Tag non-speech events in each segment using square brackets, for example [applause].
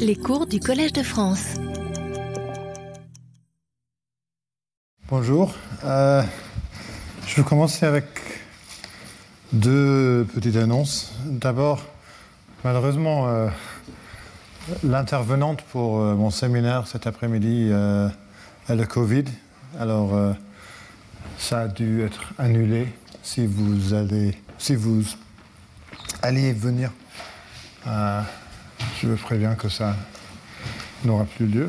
Les cours du Collège de France. Bonjour. Euh, je vais commencer avec deux petites annonces. D'abord, malheureusement, euh, l'intervenante pour euh, mon séminaire cet après-midi a le Covid. Alors, ça a dû être annulé. Si vous allez, si vous alliez venir, je préviens que ça n'aura plus lieu.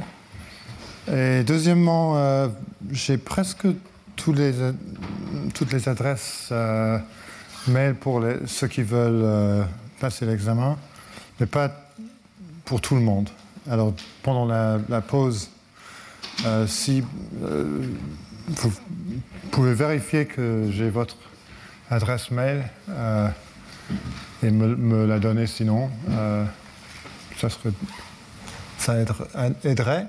Et deuxièmement, euh, j'ai presque toutes les adresses euh, mail pour ceux qui veulent euh, passer l'examen, mais pas pour tout le monde. Alors, pendant la, pause, si vous pouvez vérifier que j'ai votre adresse mail et me, la donner sinon, ça, serait, ça aider- aiderait.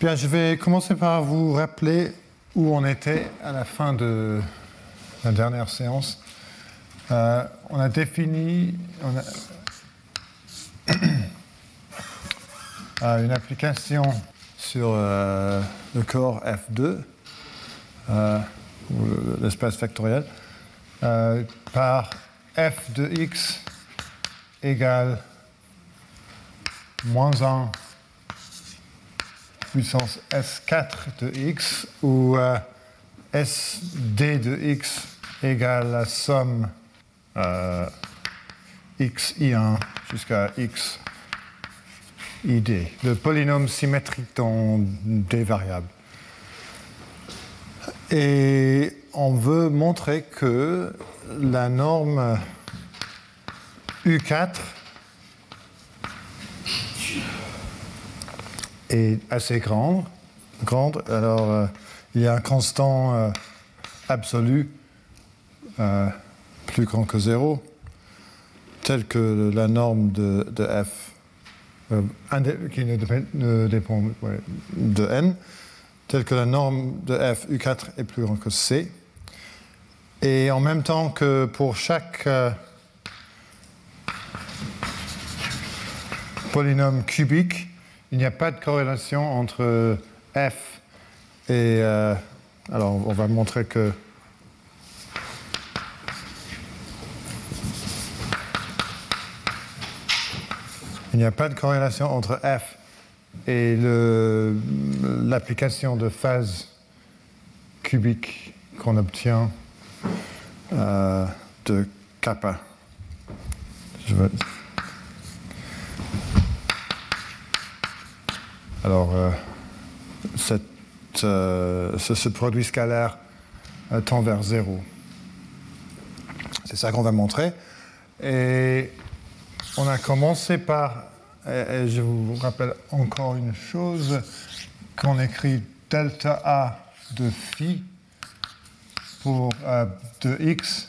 Bien, je vais commencer par vous rappeler où on était à la fin de la dernière séance. Euh, on a défini on a- euh, [coughs] une application sur euh, le corps F2, euh, l'espace factoriel, par f de x égale moins 1 puissance S4 de x où euh, SD de x égale la somme euh, xi1 jusqu'à x id, le polynôme symétrique dans des variables. Et on veut montrer que la norme U4 est assez grande. grande. Alors, euh, il y a un constant euh, absolu euh, plus grand que 0, tel que la norme de, f, qui ne dépend, de n, tel que la norme de f U4 est plus grand que c. Et en même temps que pour chaque polynôme cubique, il n'y a pas de corrélation entre f et... euh, alors, on va montrer que... Il n'y a pas de corrélation entre f et l'application de phase cubique qu'on obtient euh, de kappa. Je vais- Alors, euh, euh, ce, produit scalaire euh, tend vers zéro. C'est ça qu'on va montrer. Et on a commencé par, et, je vous rappelle encore une chose, qu'on écrit delta A de phi pour de x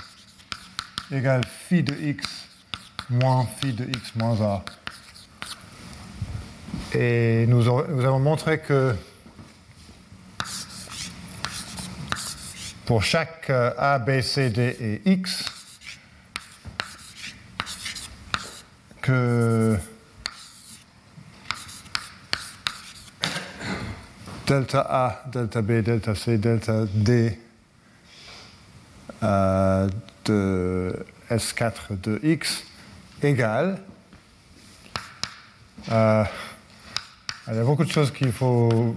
égale phi de x moins phi de x moins a. Et nous, avons montré que pour chaque euh, A, B, C, D et X, que delta A, delta B, delta C, delta D euh, de S4 de X égale euh, il y a beaucoup de choses qu'il faut.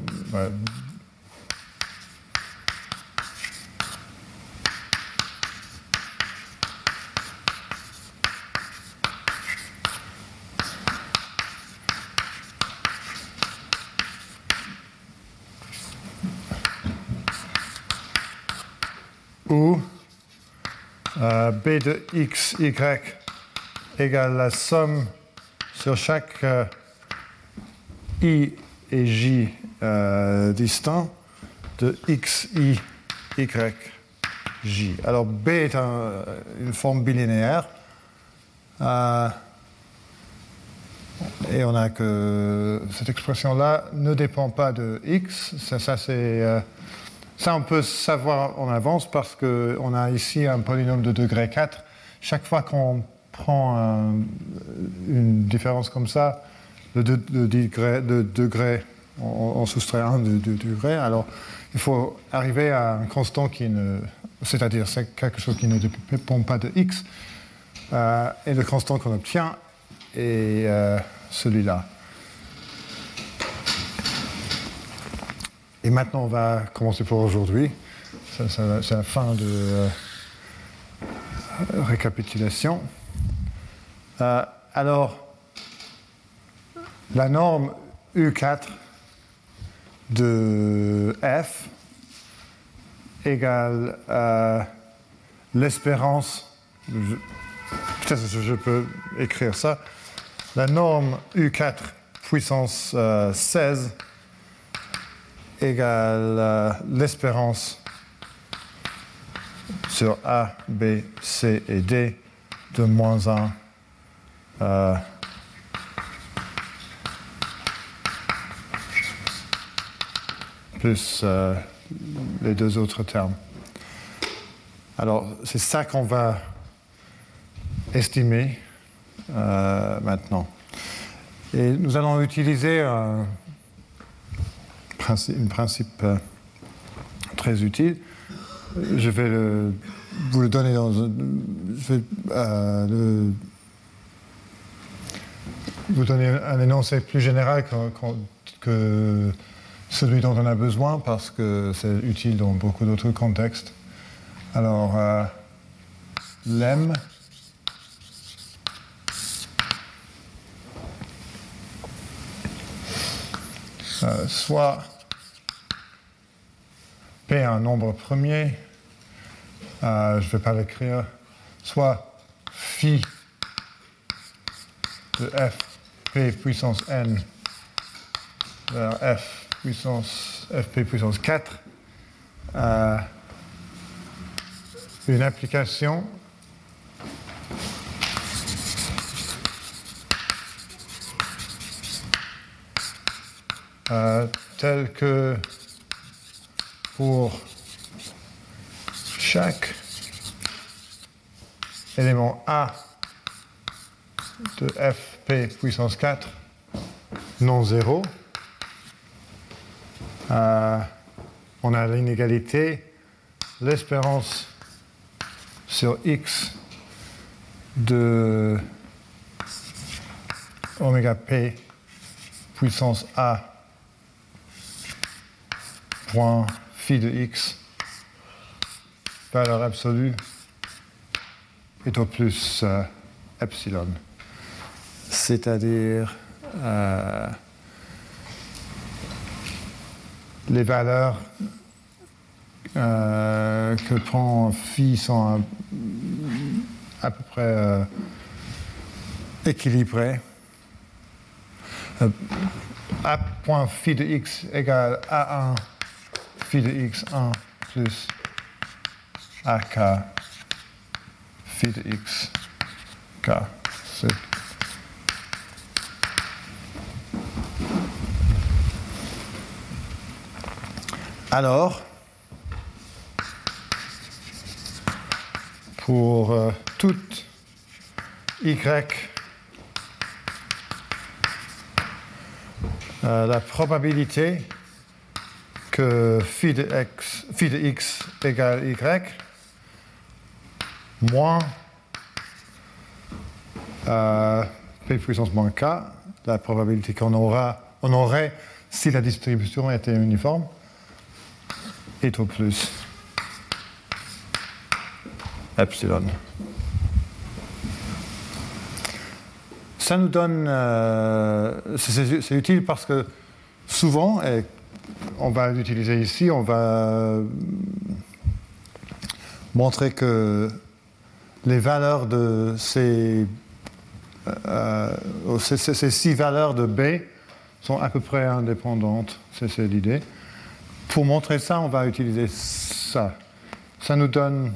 Où euh, b de x, y égale la somme sur chaque euh, i et j euh, distincts de x, i, y, j. Alors b est un- une forme bilinéaire. Euh, et on a que cette expression-là ne dépend pas de x. Ça, euh, ça, on peut savoir en avance parce qu'on a ici un polynôme de degré 4. Chaque fois qu'on prend une différence comme ça, de, degré, de degré, on, soustrait un de, degré, alors il faut arriver à un constant qui ne. C'est-à-dire c'est quelque chose qui ne dépend pas de x, euh, et le constant qu'on obtient est euh, celui-là. Et maintenant, on va commencer pour aujourd'hui. C'est la fin de euh, récapitulation. alors, la norme U4 de F égale l'espérance, peut-être que je peux écrire ça, la norme U4 puissance 16 égale l'espérance sur A, B, C et D de moins 1 plus euh, les deux autres termes. Alors, c'est ça qu'on va estimer euh, maintenant. Et nous allons utiliser un principe, euh, très utile. Je vais vous le donner dans je vais vous donner un énoncé plus général que celui dont on a besoin parce que c'est utile dans beaucoup d'autres contextes. Alors, euh, euh, soit P un nombre premier, euh, je ne vais pas l'écrire, soit phi de f p puissance n vers f puissance fp puissance 4 euh, une application. Euh, telle que pour chaque élément A de fp puissance 4 non zéro, euh, on a l'inégalité, l'espérance sur x de oméga p puissance a point phi de x valeur absolue est au plus euh, epsilon. C'est-à-dire euh, les valeurs euh, que prend phi sont à, peu près euh, équilibrées. Euh, a point phi de x égale A1 phi de x1 plus AK phi de x k. Alors, pour euh, toute y, euh, la probabilité que phi de, x, égale y moins euh, p puissance moins k, la probabilité qu'on aura, on aurait si la distribution était uniforme, plus epsilon. Ça nous donne, euh, c'est utile parce que souvent, et on va l'utiliser ici, on va montrer que les valeurs de ces, euh, ces, ces, six valeurs de B sont à peu près indépendantes, c'est l'idée. Pour montrer ça, on va utiliser ça. Ça nous donne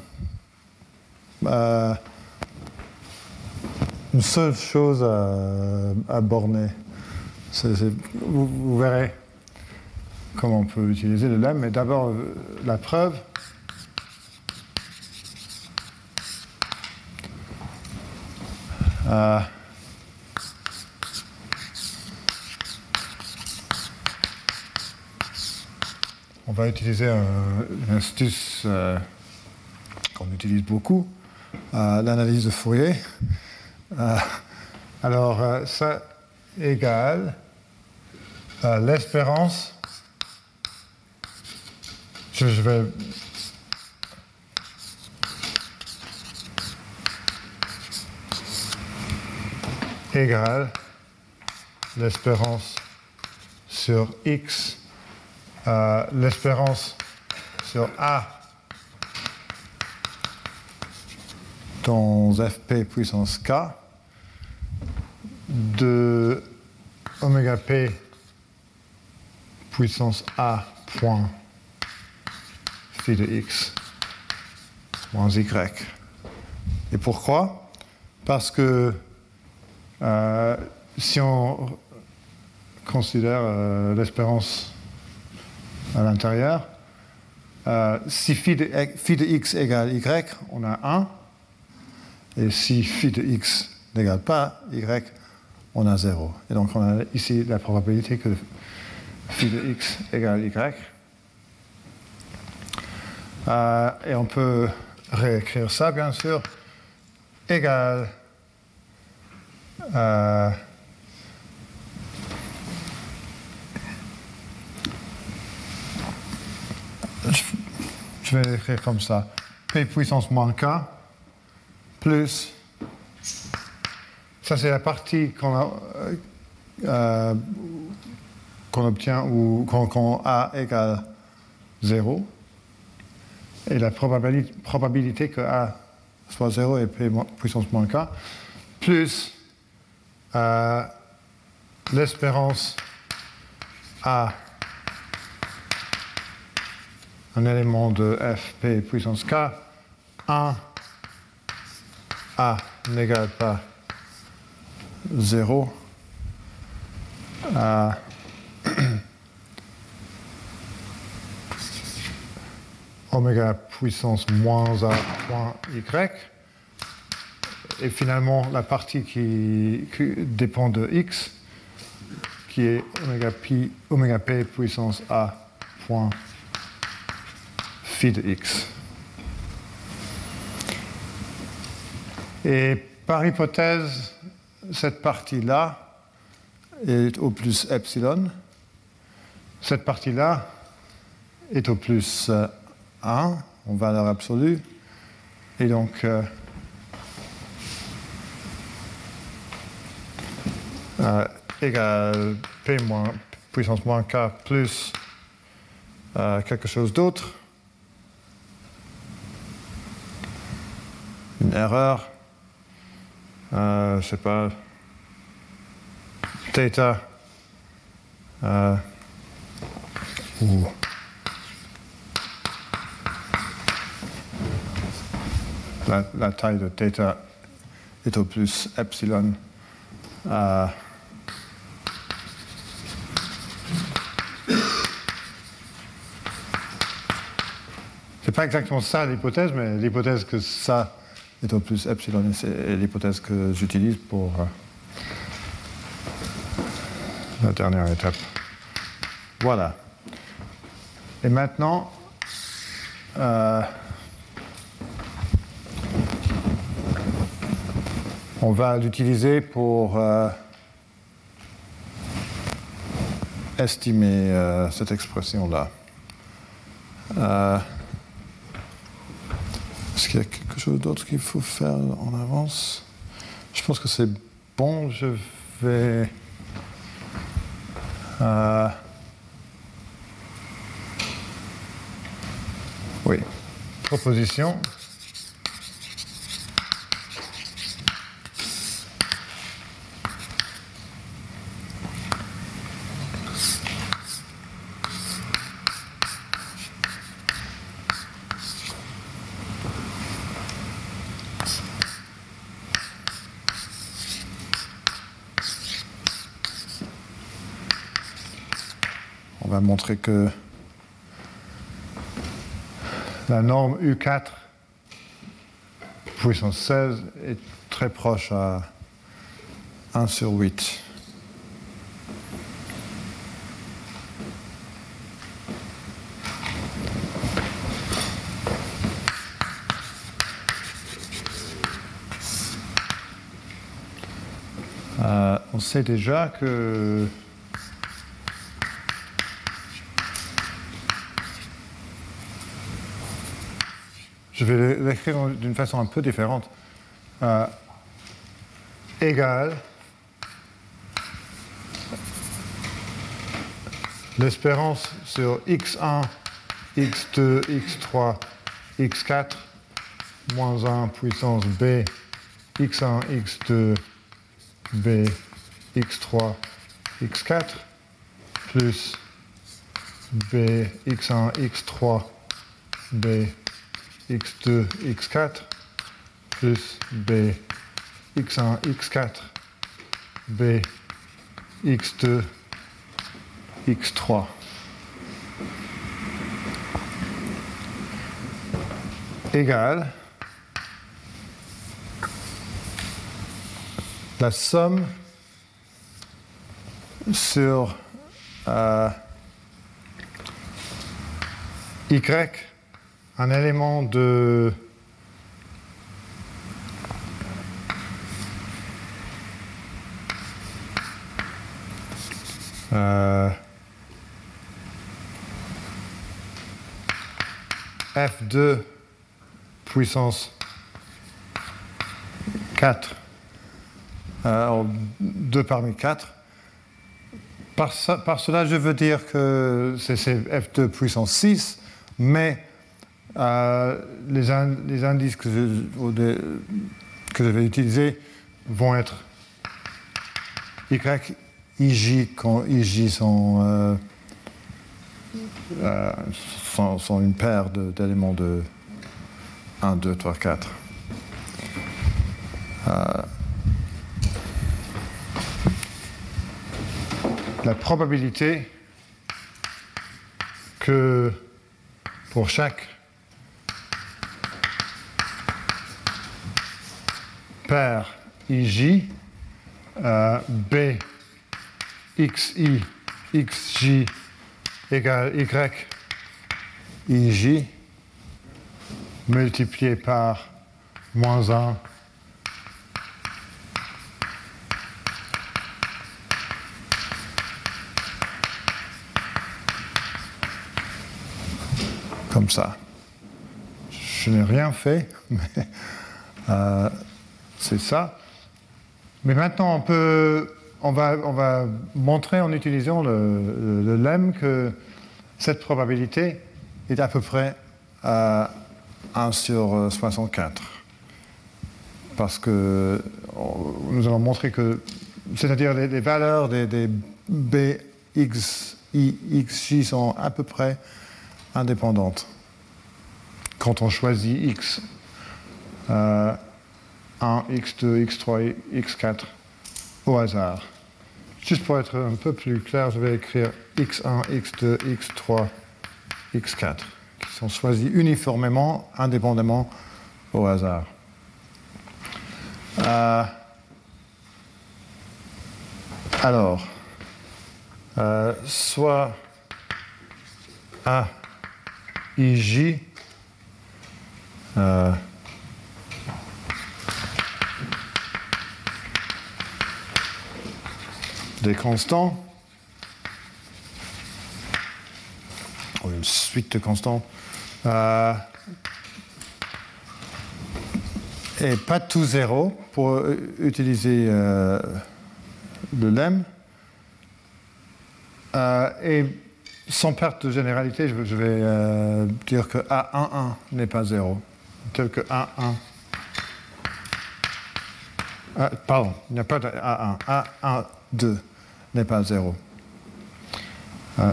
euh, une seule chose à, borner. vous, verrez comment on peut utiliser le lemme, mais d'abord la preuve. Euh, on va utiliser un, une astuce euh, qu'on utilise beaucoup, euh, l'analyse de Fourier. Euh, alors, ça égale l'espérance. Je, je vais égale l'espérance sur x, euh, l'espérance sur a. Dans fp puissance k. De oméga p puissance a point phi de x moins y. Et pourquoi? Parce que euh, si on considère euh, l'espérance à l'intérieur, euh, si phi de, phi de, x égale y, on a 1. Et si phi de x n'égale pas y, on a 0. Et donc on a ici la probabilité que phi de x égale y. Euh, et on peut réécrire ça, bien sûr, égale euh, je vais l'écrire comme ça. P puissance moins K plus. Ça, c'est la partie qu'on euh, qu obtient ou quand, A égale 0. Et la probabilité, probabilité que A soit 0 et P puissance moins K plus euh, l'espérance A, un élément de fp puissance k, 1 A n'égale pas 0, euh, [clears throat] oméga puissance moins A point Y, et finalement la partie qui, dépend de x, qui est oméga, pi, oméga p puissance a point phi de x. Et par hypothèse, cette partie-là est au plus epsilon. Cette partie-là est au plus 1 en valeur absolue. Et donc, euh, euh, égale P moins, puissance moins K plus euh, quelque chose d'autre. Une erreur. Euh, pas. Theta. Euh, la, taille de θ est au plus epsilon. Euh, C'est pas exactement ça l'hypothèse, mais l'hypothèse que ça est au plus epsilon, c'est l'hypothèse que j'utilise pour euh, la dernière étape. Voilà. Et maintenant, euh, on va l'utiliser pour euh, estimer cette expression-là. Est-ce qu'il y a quelque chose d'autre qu'il faut faire en avance? Je pense que c'est bon. Je vais. Euh, oui. Proposition. Montrer que la norme U4 puissance 16 est très proche à 1 sur 8. Euh, on sait déjà que je vais l'écrire d'une façon un peu différente. Euh, égal l'espérance sur x1, x2, x3, x4, moins 1 puissance b, x1, x2, b, x3, x4, plus b, x1, x3, b, x2, x4, plus b, x1, x4, b, x2, x3. égale la somme sur euh, y, un élément de euh, F2 puissance 4, euh, 2 parmi 4. Par, par, cela, je veux dire que c'est F2 puissance 6, mais euh, les, indices que je, vais utiliser vont être Y, IJ, quand IJ sont, euh, euh, sont, sont, une paire d'éléments de, 1, 2, 3, 4. la probabilité que pour chaque paire IJ, euh, B, XI, XJ égale Y, IJ, multiplié par moins 1 comme ça. Je n'ai rien fait, [laughs] mais euh, c'est ça. Mais maintenant, on, peut, on, va, on va montrer en utilisant le, le, lemme que cette probabilité est à peu près à 1 sur 64. Parce que nous allons montrer que, c'est-à-dire les, valeurs des, des B, X, I, X, J sont à peu près indépendantes. Quand on choisit X, euh, 1, X2, X3, X4 au hasard. Juste pour être un peu plus clair, je vais écrire X1, X2, X3, X4, qui sont choisis uniformément, indépendamment, au hasard. Euh, alors, euh, soit A, I, J, euh, des constants, une suite de constants, euh, et pas tout zéro pour utiliser euh, le lemme. Euh, et sans perte de généralité, je, vais dire que A11 n'est pas zéro, tel que A1. Ah, pardon, il n'y a pas de A1. A12 n'est pas zéro. Euh,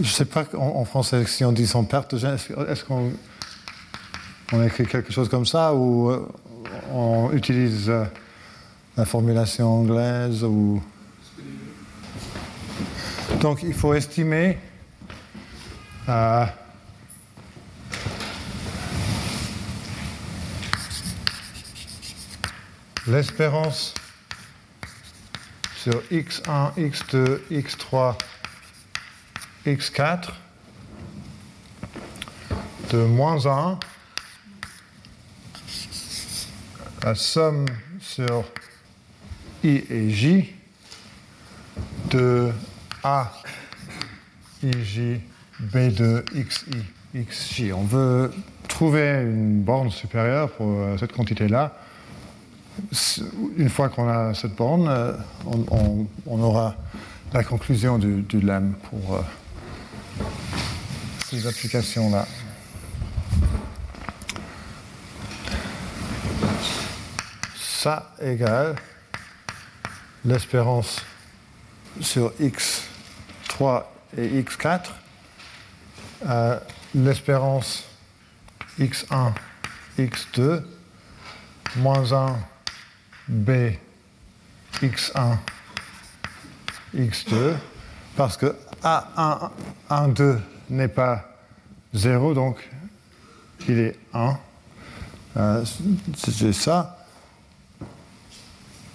je ne sais pas en, français si on dit sans perte de. Est-ce qu'on on écrit quelque chose comme ça ou euh, on utilise euh, la formulation anglaise ou donc il faut estimer l'espérance sur x1, x2, x3, x4 de moins 1, la somme sur i et j de a, ij, b2, xi, xj. On veut trouver une borne supérieure pour euh, cette quantité-là. Une fois qu'on a cette borne, euh, on, aura la conclusion du, du pour euh, ces applications-là. Ça égale l'espérance sur x3 et x4, euh, l'espérance x1, x2, moins 1, b, x1, x2, parce que a1, 1, 2 n'est pas 0, donc il est 1. Euh, C'est ça.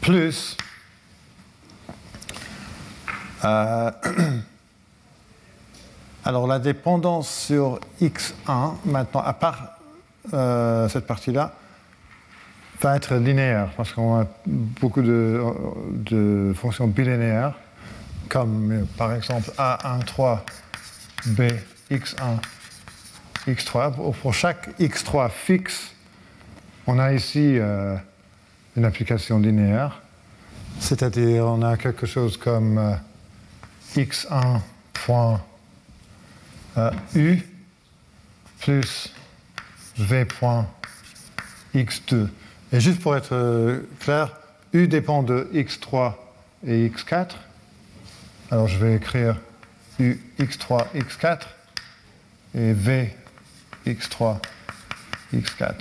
Plus euh, [clears throat] alors la dépendance sur x1, maintenant, à part euh, cette partie-là, va être linéaire, parce qu'on a beaucoup de, fonctions bilinéaires, comme par exemple A13, B, x1, x3. Pour chaque x3 fixe, on a ici euh, une application linéaire, c'est-à-dire on a quelque chose comme x1 point euh, u plus v point x2. Et juste pour être euh, clair, u dépend de x3 et x4. Alors je vais écrire u x3, x4 et v x3, x4.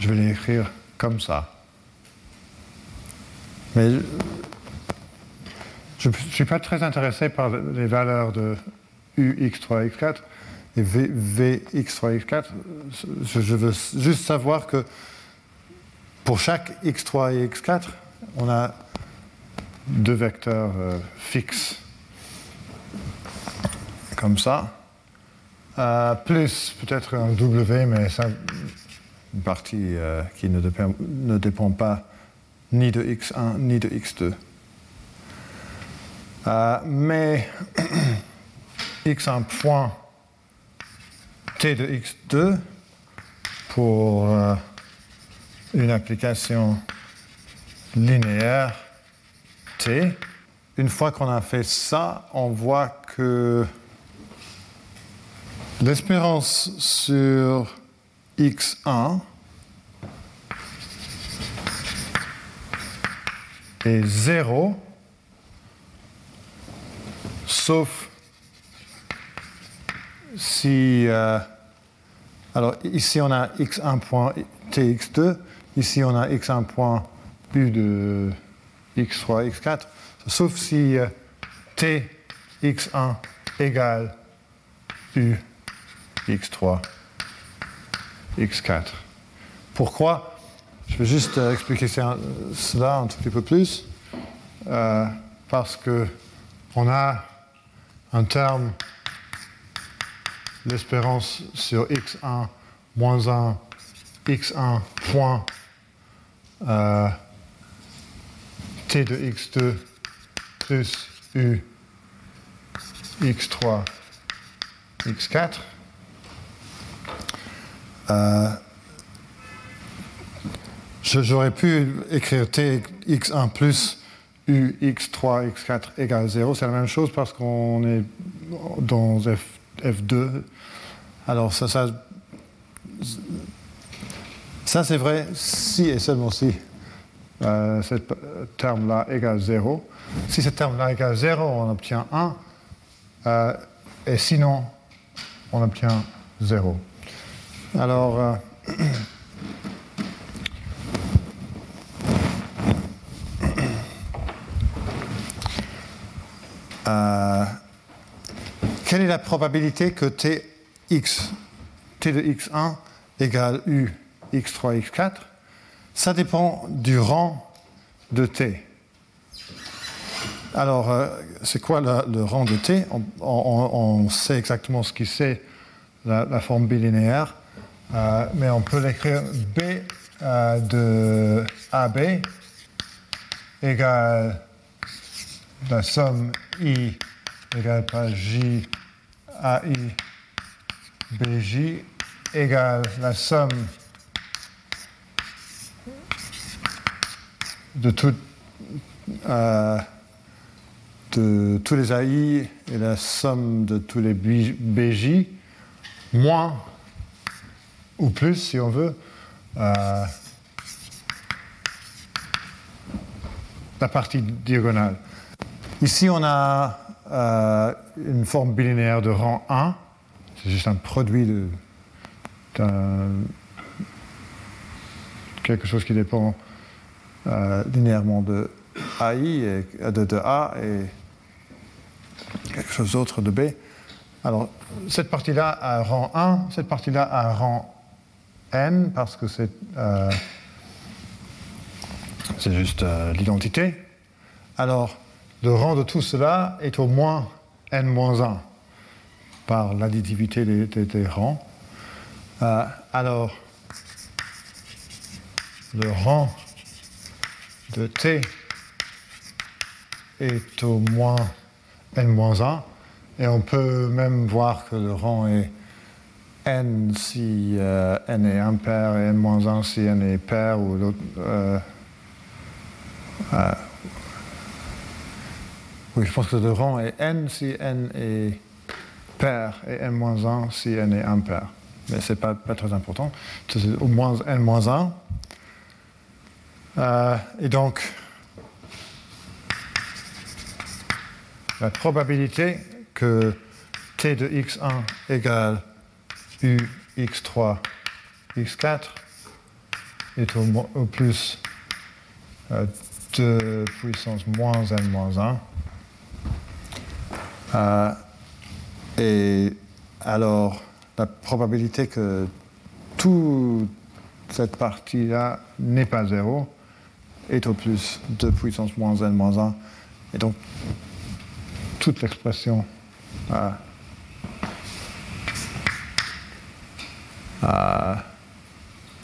Je vais l'écrire comme ça. Mais je ne suis pas très intéressé par les valeurs de UX3, X4 et VX3, X4. Je veux juste savoir que pour chaque X3 et X4, on a deux vecteurs euh, fixes, comme ça, euh, plus peut-être un W, mais ça, une partie euh, qui ne dépend, ne dépend pas ni de x1 ni de x2. Euh, mais [clears throat] x1 point t de x2 pour euh, une application linéaire t. Une fois qu'on a fait ça, on voit que l'espérance sur x1 est 0, sauf si... Euh, alors ici on a x1 point tx2, ici on a x1 point u de x3, x4, sauf si euh, t x1 égale u x3, x4. Pourquoi? Je vais juste euh, expliquer cela un tout petit peu plus, euh, parce que on a un terme, l'espérance sur x1 moins 1, x1 point euh, t de x2 plus u x3 x4. J'aurais pu écrire t x1 plus u x3 x4 égale 0. C'est la même chose parce qu'on est dans F, 2 Alors ça, c'est vrai si et seulement si euh, ce terme-là égale 0. Si ce terme-là égale 0, on obtient 1. Euh, et sinon, on obtient 0. Alors, euh, quelle est la probabilité que Tx, T de x1 égale U x3, x4, ça dépend du rang de t. Alors, euh, c'est quoi le, rang de t? On, sait exactement ce qui c'est la, forme bilinéaire, euh, mais on peut l'écrire b euh, de AB égale la somme i égale pas j AI BJ égale la somme de, euh, tous les AI et la somme de tous les BJ moins ou plus, si on veut, euh, la partie diagonale. Ici, on a euh, une forme bilinéaire de rang 1. C'est juste un produit de, quelque chose qui dépend euh, linéairement de AI et de, de, A et quelque chose d'autre de B. Alors, cette partie-là a rang 1, cette partie-là a rang n parce que c'est euh, juste l'identité. Alors, le rang de tout cela est au moins n-1 par l'additivité des, rangs. Euh, alors, le rang de t est au moins n-1 et on peut même voir que le rang est n si euh, n est impair et n-1 si n est pair ou l'autre. Euh, oui, je pense que le rang est n si n est pair et n-1 si n est impair. Mais ce n'est pas, très important. C'est au moins n-1. Euh, et donc, la probabilité que t de x1 égale u x3 x4 est au, plus euh, 2 puissance moins n moins 1 euh, et alors, la probabilité que toute cette partie-là n'est pas zéro est au plus 2 puissance moins n moins 1. Et donc, toute l'expression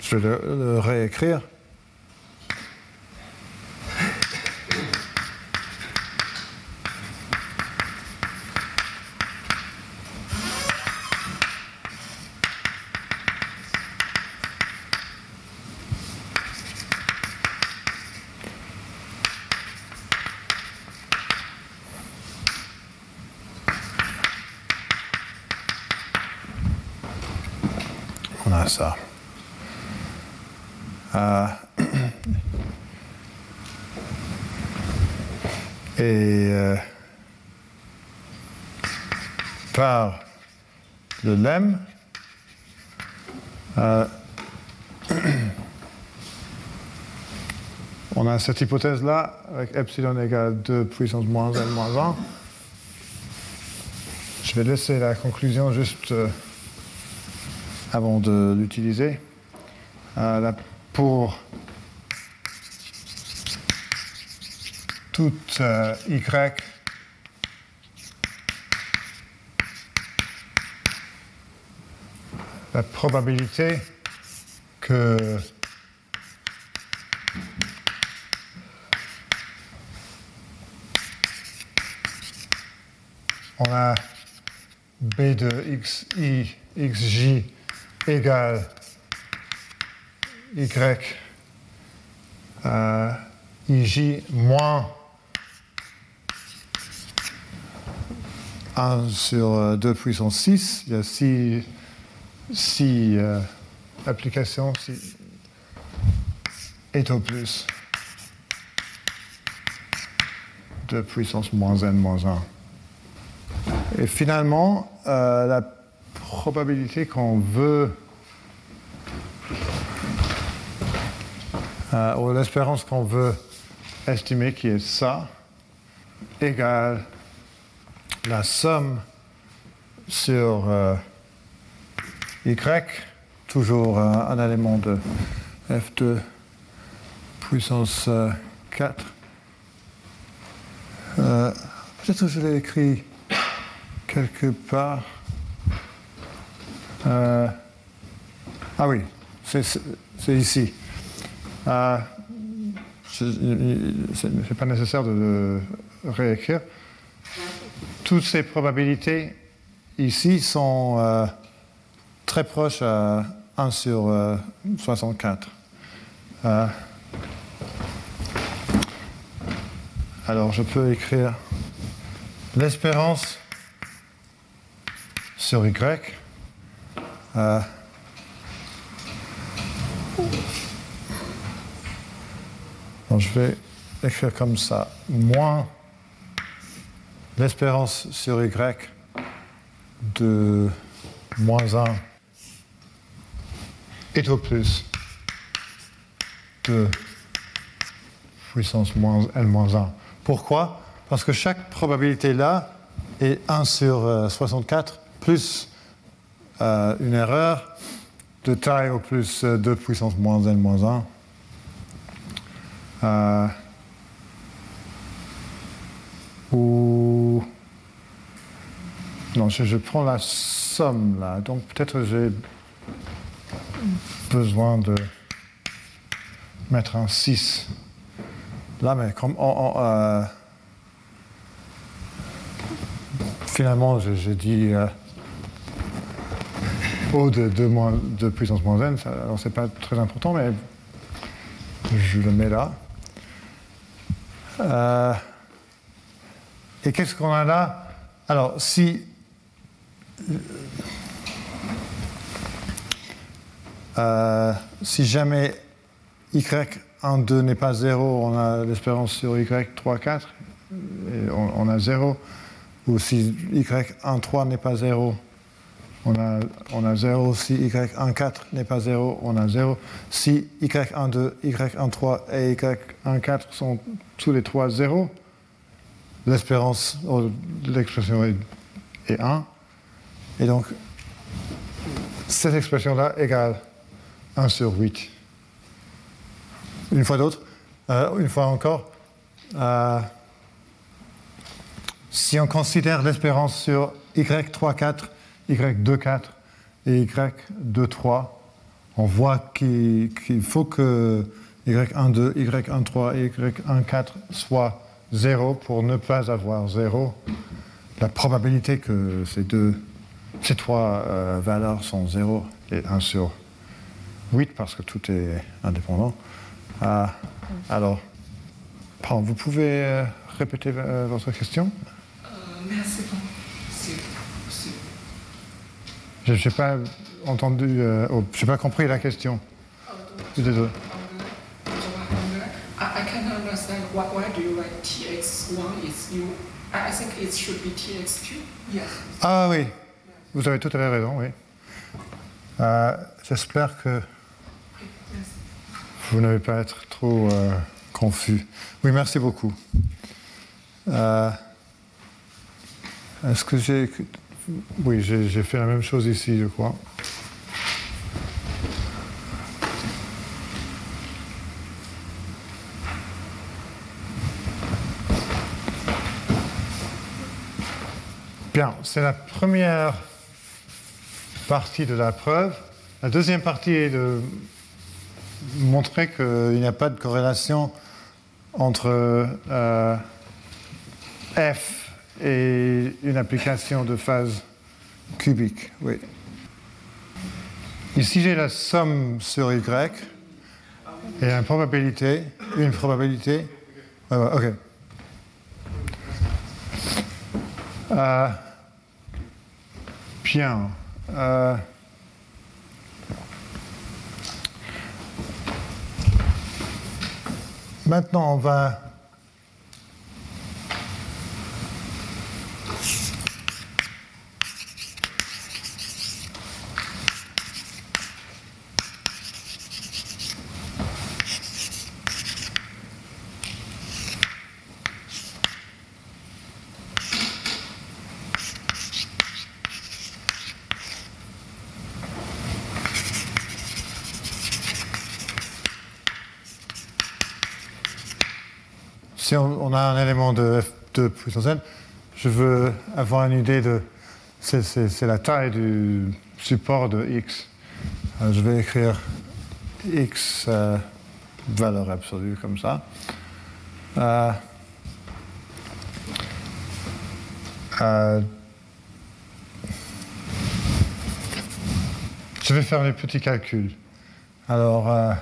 je vais le réécrire. ça. Euh, et euh, par le lemme, euh, a cette hypothèse-là avec epsilon égale 2 puissance moins n moins 1. Je vais laisser la conclusion juste avant de l'utiliser. Euh, pour toute euh, y la probabilité que on a b de xi, xj égale y euh, ij moins 1 sur 2 puissance 6. Il y a 6, 6 euh, applications, 6 est au plus 2 puissance moins n moins 1. Et finalement, euh, la probabilité qu'on veut, euh, ou l'espérance qu'on veut estimer qui est ça, égale la somme sur euh, y, toujours un, élément de f2 puissance 4. Euh, Peut-être que je l'ai écrit quelque part. Euh, ah oui, c'est c'est ici. Euh, ce n'est pas nécessaire de réécrire. Toutes ces probabilités ici sont euh, très proches à 1 sur euh, 64. Euh, alors je peux écrire l'espérance sur Y. euh, je vais écrire comme ça. Moins l'espérance sur Y de moins 1 est au plus de puissance moins n moins 1. Pourquoi? Parce que chaque probabilité là est 1 sur euh, 64 plus euh, une erreur de taille au plus euh, 2 puissance moins n moins 1. Euh, ou non, je, prends la somme là, donc peut-être j'ai besoin de mettre un 6 là, mais comme on- euh, finalement dis euh, O de 2 moins, de puissance moins n, ça- alors c'est pas très important, mais je le mets là. Euh, et qu'est-ce qu'on a là? Alors, si. euh, jamais y1, 2 n'est pas 0, on a l'espérance sur y3, 4, et on, on a 0. Ou si y1, 3 n'est pas 0, on a, on a 0. Si y1, 4 n'est pas 0, on a 0. Si y1, 2, y1, 3 et y1, 4 sont tous les trois 0, l'espérance oh, l'expression est, est 1. Et donc, cette expression-là égale 1 sur 8. Une fois d'autre, euh, une fois encore, euh, si on considère l'espérance sur y3, 4, y2, 4 et y2, 3, on voit qu'il faut que y1, 2, y1, 3 et y1, 4 soient 0 pour ne pas avoir 0. La probabilité que ces, deux, ces trois euh, valeurs sont 0 est 1 sur 8 parce que tout est indépendant. Ah, alors, vous pouvez euh, répéter euh, votre question? Merci bon. C'est. c'est- Je n'ai pas entendu, euh, oh, je n'ai pas compris la question. Je suis désolé. I, I can understand why, why do you write TX1 is you. I, I think it should be TX2. Yes. Ah oui, vous avez tout à fait raison, oui. Euh, J'espère que vous n'allez pas être trop euh, confus. Oui, merci beaucoup. Euh, Est-ce que j'ai... Oui, j'ai fait la même chose ici, je crois. Bien, c'est la première partie de la preuve. La deuxième partie est de montrer qu'il n'y a pas de corrélation entre euh, f et une application de phase cubique. Oui. Ici, j'ai la somme sur y et une probabilité, une probabilité. Ouais, ouais, ok. Euh, bien. Euh, Maintenant, on va si on, a un élément de f2 puissance n, je veux avoir une idée de. C'est la taille du support de x. je vais écrire x euh, valeur absolue comme ça. Euh, euh, je vais faire les petits calculs. Alors,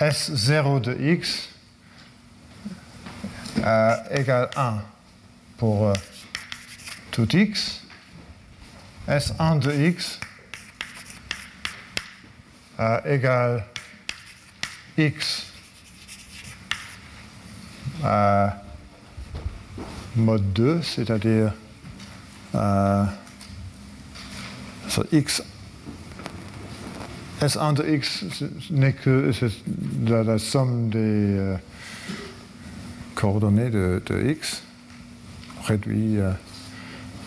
S0 de x égale 1 pour tout x. S1 de x égale x mode 2, c'est-à-dire euh, x S1 de x n'est que la, somme des euh, coordonnées de, x réduit euh,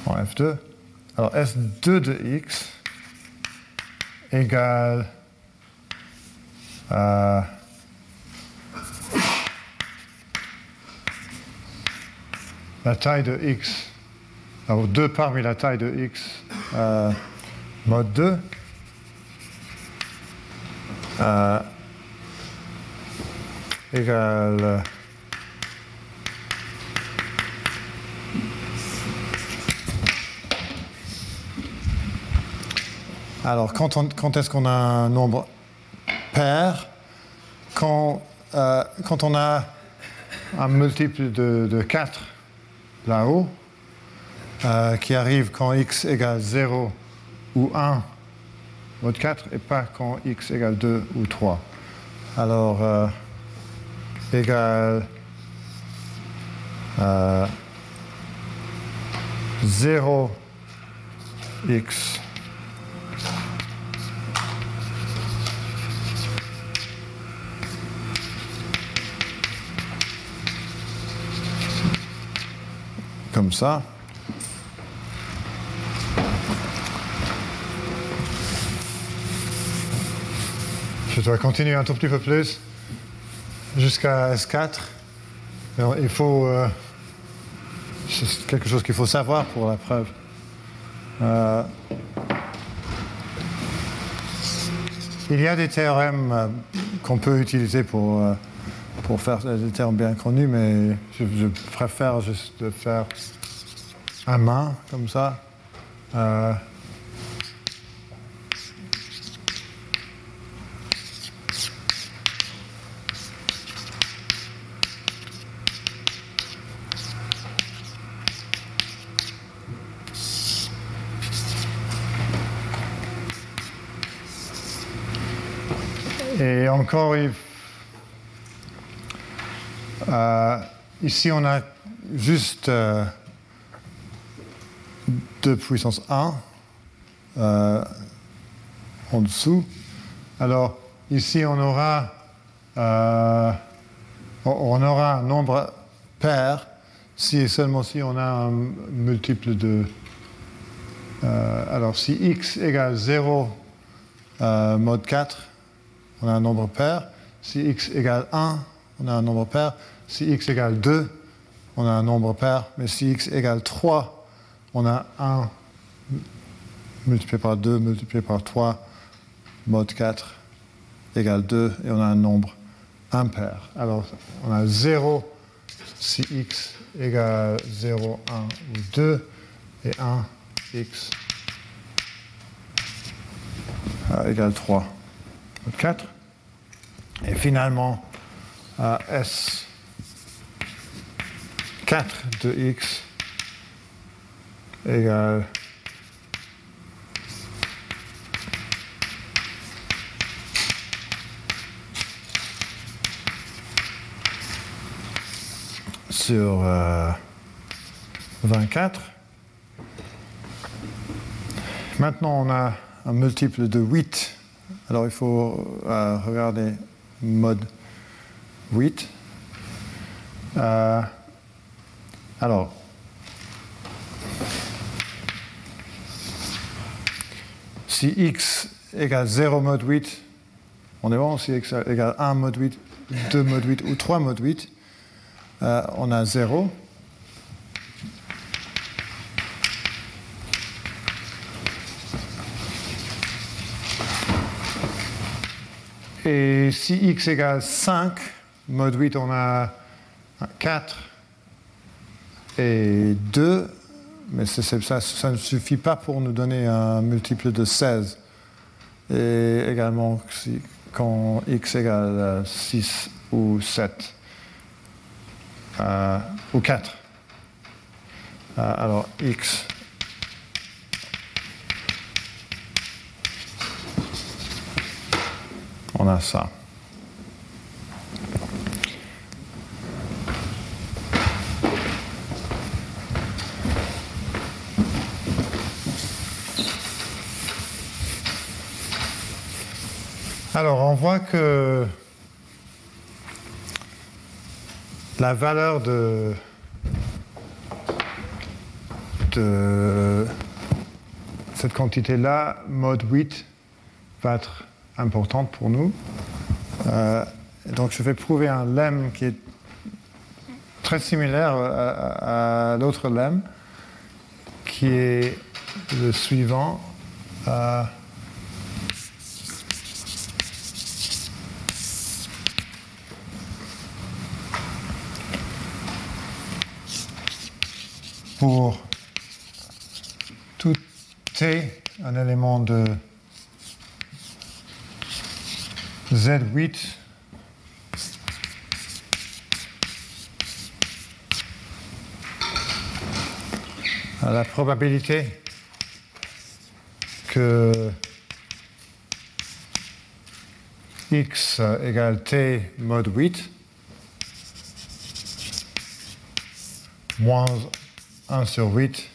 en f2. Alors S2 de x égale à la taille de x, alors 2 parmi la taille de x euh, mode 2, euh, égale Alors, quand, quand est-ce qu'on a un nombre pair? Quand, euh, quand on a un multiple de, de 4 là-haut, euh, qui arrive quand x égale 0 ou 1, mode 4, et pas quand x égale 2 ou 3. Alors, euh, égale 0 x comme ça. Je dois continuer un tout petit peu plus jusqu'à S4. Alors, il faut. Euh, c'est quelque chose qu'il faut savoir pour la preuve. Euh, il y a des théorèmes euh, qu'on peut utiliser pour pour faire des termes bien connus, mais je, préfère juste faire à main, comme ça. Et encore, euh, ici, on a juste 2 euh, puissance 1 euh, en dessous. Alors, ici, on aura, on aura un nombre pair si seulement si on a un multiple de. alors, si x égale 0 mode 4, on a un nombre pair. Si x égale 1, on a un nombre pair. Si x égale 2, on a un nombre pair, mais si x égale 3, on a 1 multiplié par 2 multiplié par 3, mode 4 égale 2, et on a un nombre impair. Alors, on a 0 si x égale 0, 1 ou 2, et 1 x égale 3, mode 4. Et finalement, S 4 de x égale sur 24. Euh, Maintenant, on a un multiple de 8. Alors, il faut euh, regarder mode 8. Alors, si x égale 0 mode 8, On est bon si x égale 1 mode 8, 2 mode 8 ou 3 mode 8. Euh, on a 0. Et si x égale 5, mode 8, on a 4 et 2, mais ça, ne suffit pas pour nous donner un multiple de 16. Et également quand x égale 6 ou 7 euh, ou 4. Euh, alors x on a ça. Alors, on voit que la valeur de, de cette quantité-là, mode 8, va être importante pour nous. Euh, donc je vais prouver un lemme qui est très similaire à, l'autre lemme, qui est le suivant. Euh, pour tout T, un élément de Z8 la probabilité que x égale t mode 8 moins 1 sur 8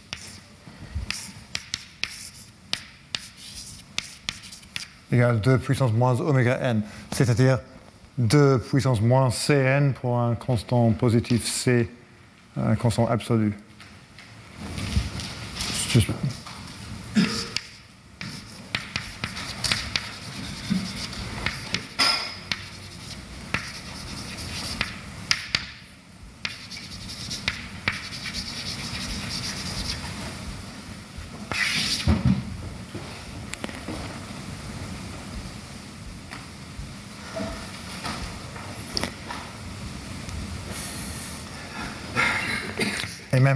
égale 2 puissance moins oméga n, c'est-à-dire 2 puissance moins cn pour un constant positif c, un constant absolu.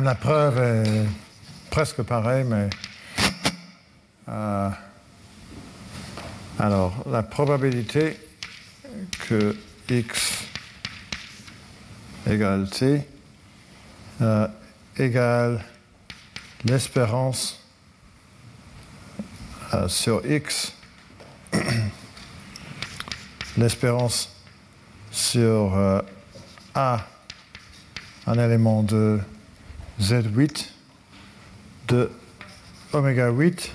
La preuve est presque pareille, mais. Euh, alors, la probabilité que x égale t euh, égale l'espérance euh, sur x, [clears throat] l'espérance sur a, un élément de Z8 de oméga 8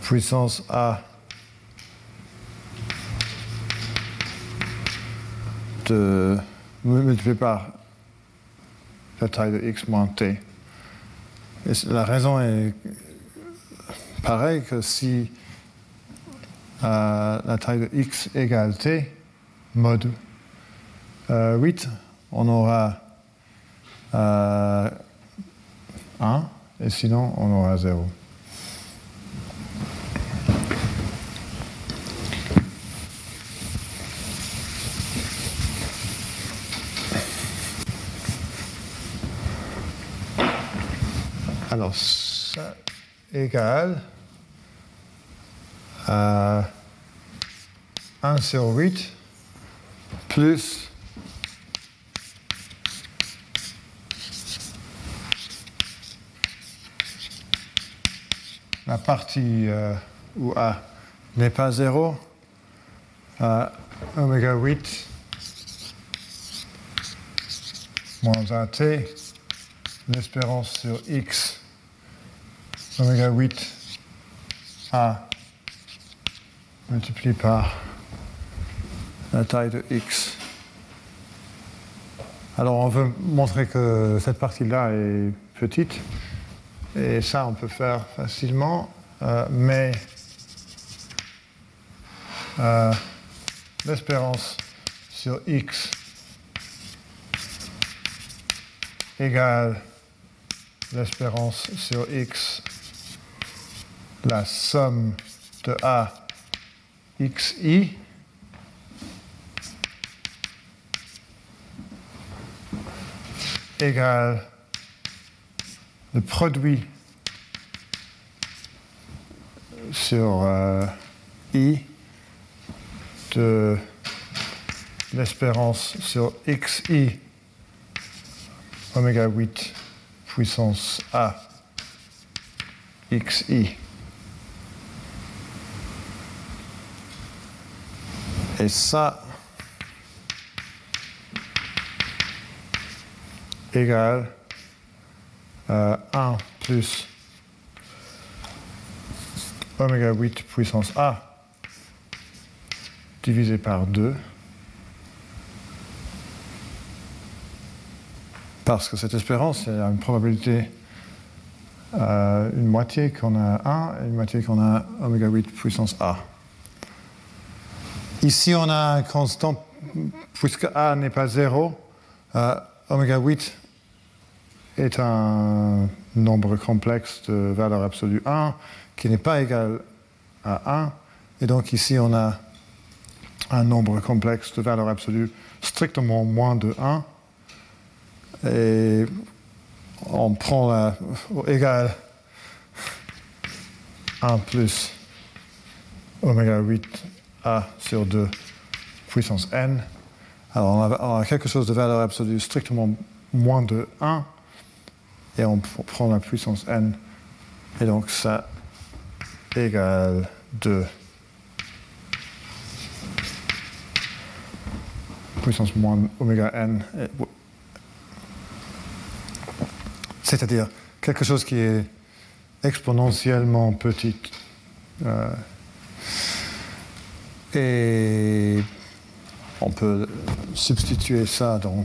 puissance A de multiplié par la taille de x moins t. La raison est pareille que si euh, la taille de x égale t, mode 8, euh, on aura 1, euh, et sinon on aura 0. Alors, ça égale à 1 sur 8 plus la partie euh, où A n'est pas 0, à oméga 8 moins AT, l'espérance sur x, oméga 8 A multiplié par la taille de x. Alors on veut montrer que cette partie-là est petite. Et ça, on peut faire facilement, euh, mais euh, l'espérance sur x égale l'espérance sur x, la somme de a xi égale le produit sur euh, i de l'espérance sur xi oméga 8 puissance a xi. Et ça égale 1 plus oméga 8 puissance a divisé par 2. Parce que cette espérance, a une probabilité, euh, une moitié qu'on a 1 et une moitié qu'on a oméga 8 puissance A. Ici, on a un constant, puisque A n'est pas 0, euh, oméga 8 est un nombre complexe de valeur absolue 1 qui n'est pas égal à 1. Et donc ici, on a un nombre complexe de valeur absolue strictement moins de 1. Et on prend la, égal 1 plus oméga 8 A sur 2 puissance n. Alors on a, quelque chose de valeur absolue strictement moins de 1 et on prend la puissance n et donc ça égale 2 puissance moins oméga n c'est-à-dire quelque chose qui est exponentiellement petit. Euh, et on peut substituer ça dans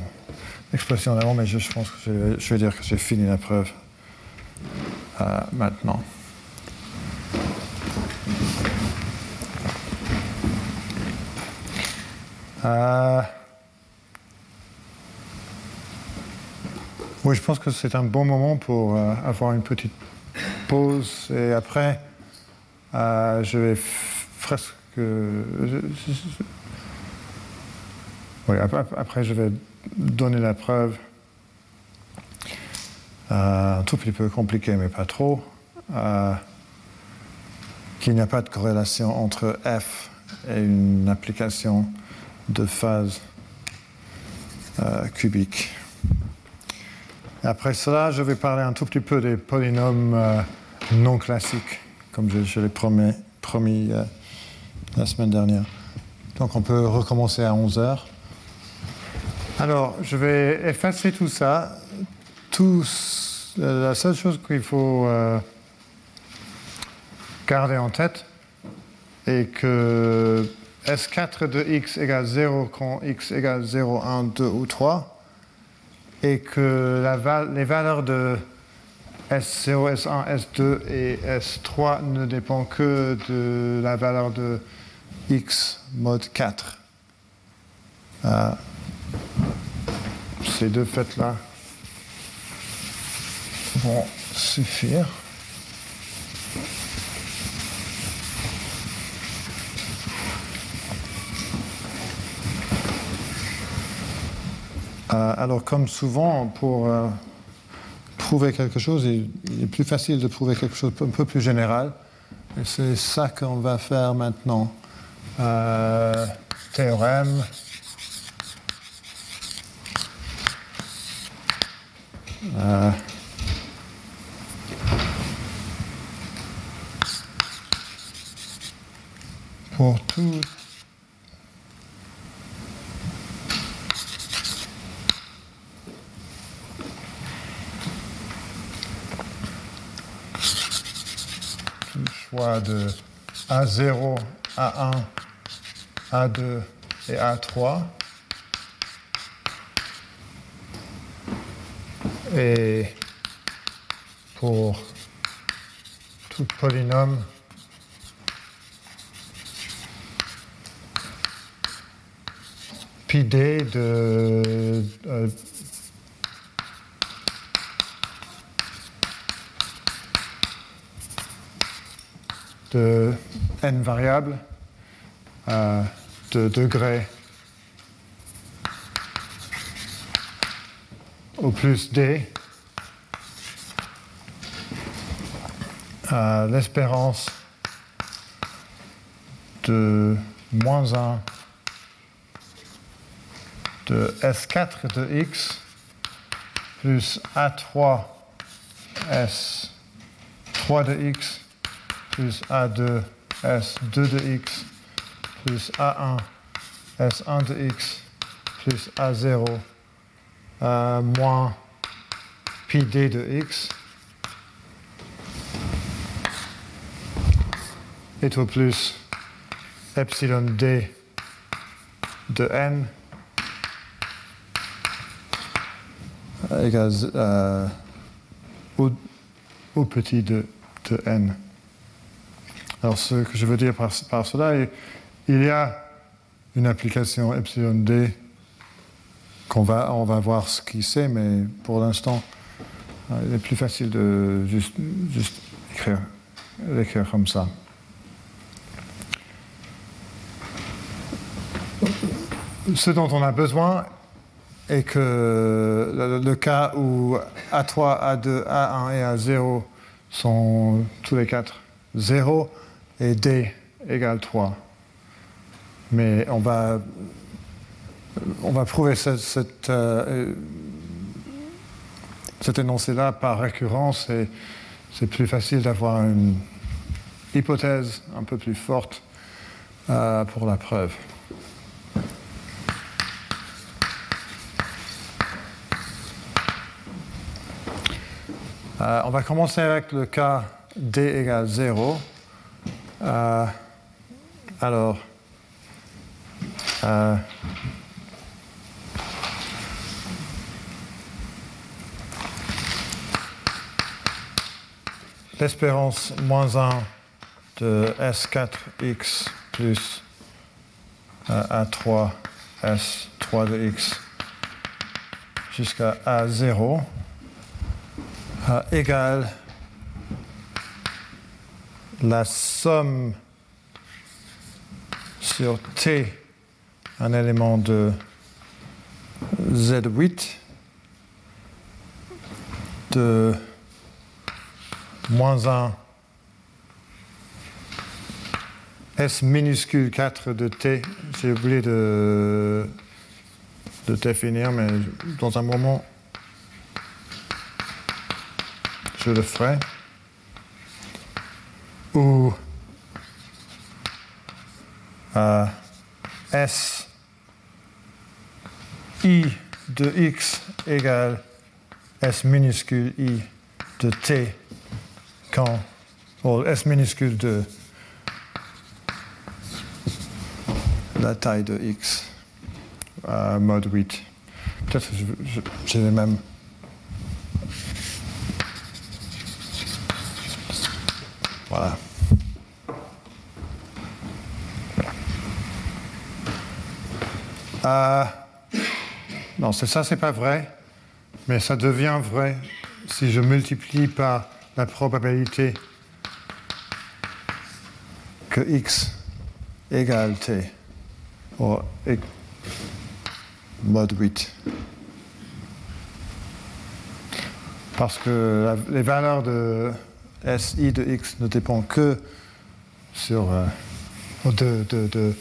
l'expression d'avant, mais je, pense que je, vais dire que j'ai fini la preuve euh, maintenant. Euh, Oui, je pense que c'est un bon moment pour euh, avoir une petite pause et après, euh, je vais presque. Oui, après, je vais donner la preuve. Euh, un tout petit peu compliqué, mais pas trop. Euh, qu'il n'y a pas de corrélation entre f et une application de phase euh, cubique. Après cela, je vais parler un tout petit peu des polynômes non classiques, comme je, l'ai promis, promis la semaine dernière. Donc on peut recommencer à 11 heures. Alors, je vais effacer tout ça. La seule chose qu'il faut euh, garder en tête est que S4 de x égale 0 quand x égale 0, 1, 2 ou 3 et que les valeurs de S0, S1, S2 et S3 ne dépendent que de la valeur de X mode 4. Euh, ces deux faits-là vont suffire. Euh, alors, comme souvent, pour euh, prouver quelque chose, il, il, est plus facile de prouver quelque chose un peu plus général. Et c'est ça qu'on va faire maintenant. Euh, théorème. Pour tout choix de A0, A1, A2 et A3. Et pour tout polynôme d de euh, de n variables euh, de degré au plus d. Euh, l'espérance de moins 1 de S4 de x plus A3 S3 de x plus A2 S2 de x plus A1 S1 de x plus A0 euh, moins pi d de x est au plus epsilon d de n égale euh, au, petit de, de, n. Alors ce que je veux dire par, par cela, il y a une application epsilon d on va voir ce qui c'est, mais pour l'instant, euh, il est plus facile de juste, écrire, comme ça. Ce dont on a besoin est que le, le cas où A3, A2, A1 et A0 sont tous les quatre 0 et D égale 3. Mais on va, on va prouver cette, cette, euh, cet énoncé-là par récurrence et c'est plus facile d'avoir une hypothèse un peu plus forte euh, pour la preuve. Euh, on va commencer avec le cas d égale 0. Euh, alors, l'espérance moins 1 de S4x plus euh, A3 S3 de x jusqu'à A0 euh, égale la somme sur T, un élément de Z8, de moins 1 S minuscule 4 de T. J'ai oublié de, de définir, mais dans un moment, je le ferai. Ou euh, S I de X égale S minuscule I de T quand S minuscule de la taille de X euh, mode 8. Peut-être que j'ai les mêmes. Voilà. Euh, non, ça, c'est pas vrai, mais ça devient vrai si je multiplie par la probabilité que x égale t, ou mode 8. Parce que la, les valeurs de SI de x ne dépendent que sur euh, de, de, de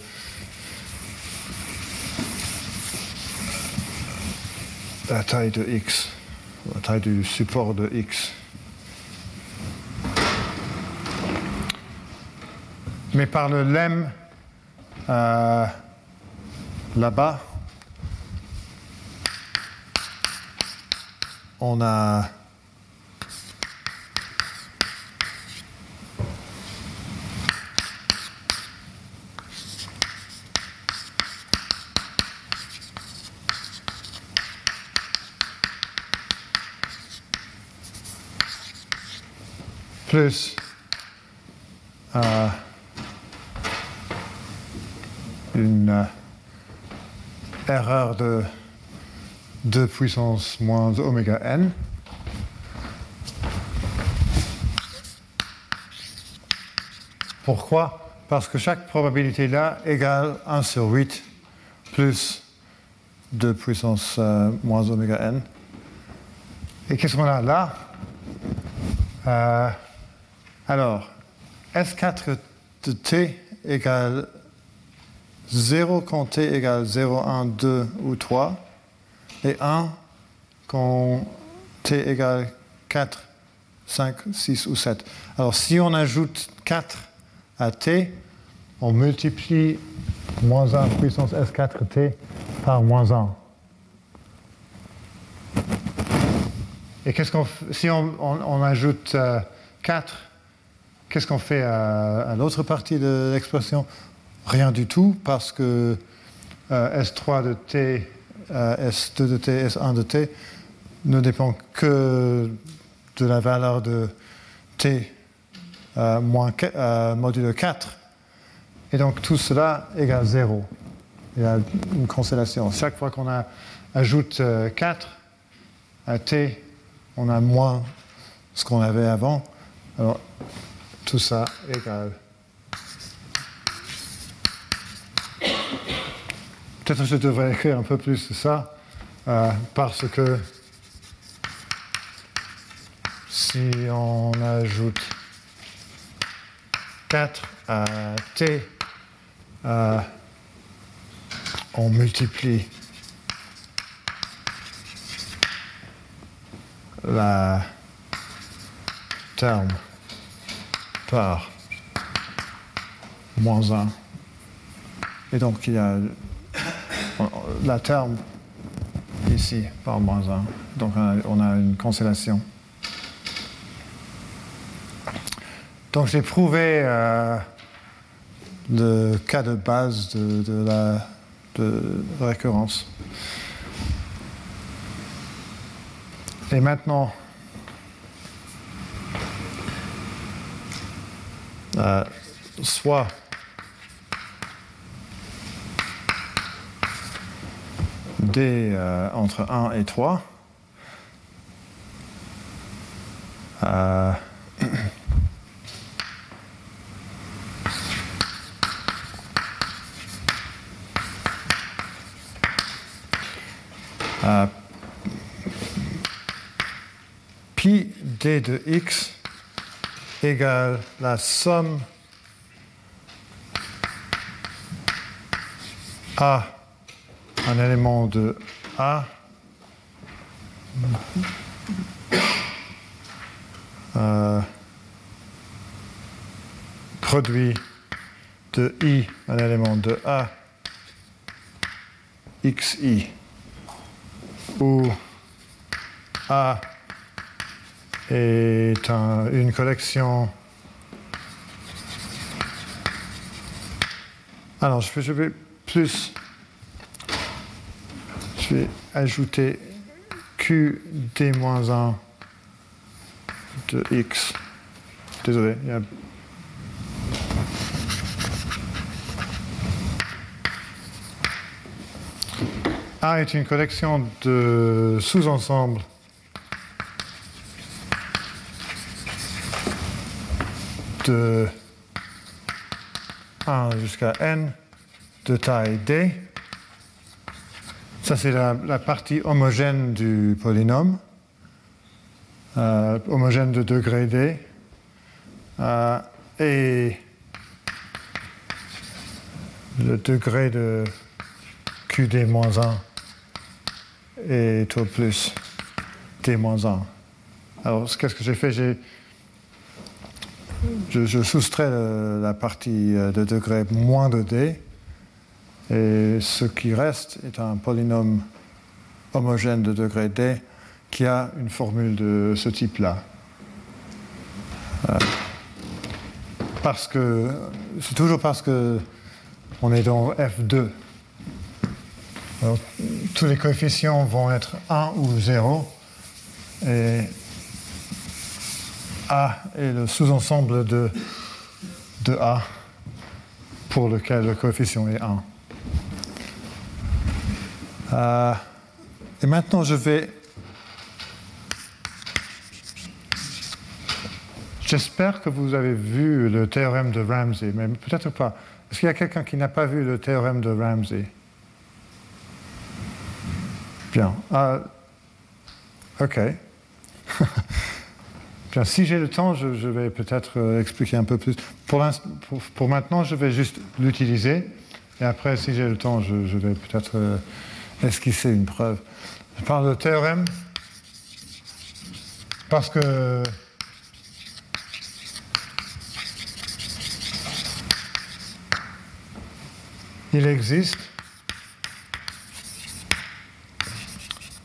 la taille de x, la taille du support de x. Mais par le lemme euh, là-bas, on a plus euh, une euh, erreur de 2 puissance moins oméga n. Pourquoi? Parce que chaque probabilité là égale 1 sur 8 plus 2 puissance euh, moins oméga n. Et qu'est-ce qu'on a là? Euh, Alors, S4 de t égale 0 quand t égale 0, 1, 2 ou 3, et 1 quand t égale 4, 5, 6 ou 7. Alors si on ajoute 4 à t, on multiplie moins 1 puissance S4t par moins 1. Et qu'est-ce qu'on si on, ajoute 4, euh, qu'est-ce qu'on fait à, l'autre partie de l'expression? Rien du tout, parce que euh, S3 de t, euh, S2 de t, S1 de t ne dépend que de la valeur de t moins modulo 4. Et donc tout cela égale 0. Il y a une constellation. Chaque fois qu'on ajoute 4 à t on a moins ce qu'on avait avant. Alors, tout ça égale. Peut-être je devrais écrire un peu plus de ça, euh, parce que si on ajoute 4 à t, euh, on multiplie la terme par moins 1. Et donc il y a la terme ici par moins 1. Donc on a une constellation. Donc j'ai prouvé euh, le cas de base de, la récurrence. Et maintenant, euh, soit D euh, entre 1 et 3, euh, euh, pi d de x égale la somme A, un élément de A, euh, produit de I, un élément de A, xi, où A est une collection. Alors, je vais, je vais plus. Je vais ajouter QD-1 de X. Désolé, il y a est une collection de sous-ensembles de 1 jusqu'à n de taille d. Ça, c'est la, partie homogène du polynôme, euh, homogène de degré d. Euh, et le degré de QD-1 est au plus D-1. Alors, qu'est-ce que j'ai fait? Je, soustrais la partie euh, de degré moins de d, et ce qui reste est un polynôme homogène de degré d qui a une formule de ce type-là. Euh, parce que c'est toujours parce que on est dans F2. tous les coefficients vont être 1 ou 0 et a est le sous-ensemble de, de A pour lequel le coefficient est 1. Euh, et maintenant, je vais... J'espère que vous avez vu le théorème de Ramsey, mais peut-être pas. Est-ce qu'il y a quelqu'un qui n'a pas vu le théorème de Ramsey? Bien. Ah, ok. [laughs] Bien, si j'ai le temps, je, vais peut-être euh, expliquer un peu plus. Pour, pour, maintenant, je vais juste l'utiliser. Et après, si j'ai le temps, je, vais peut-être euh, esquisser une preuve? Je parle de théorème parce que il existe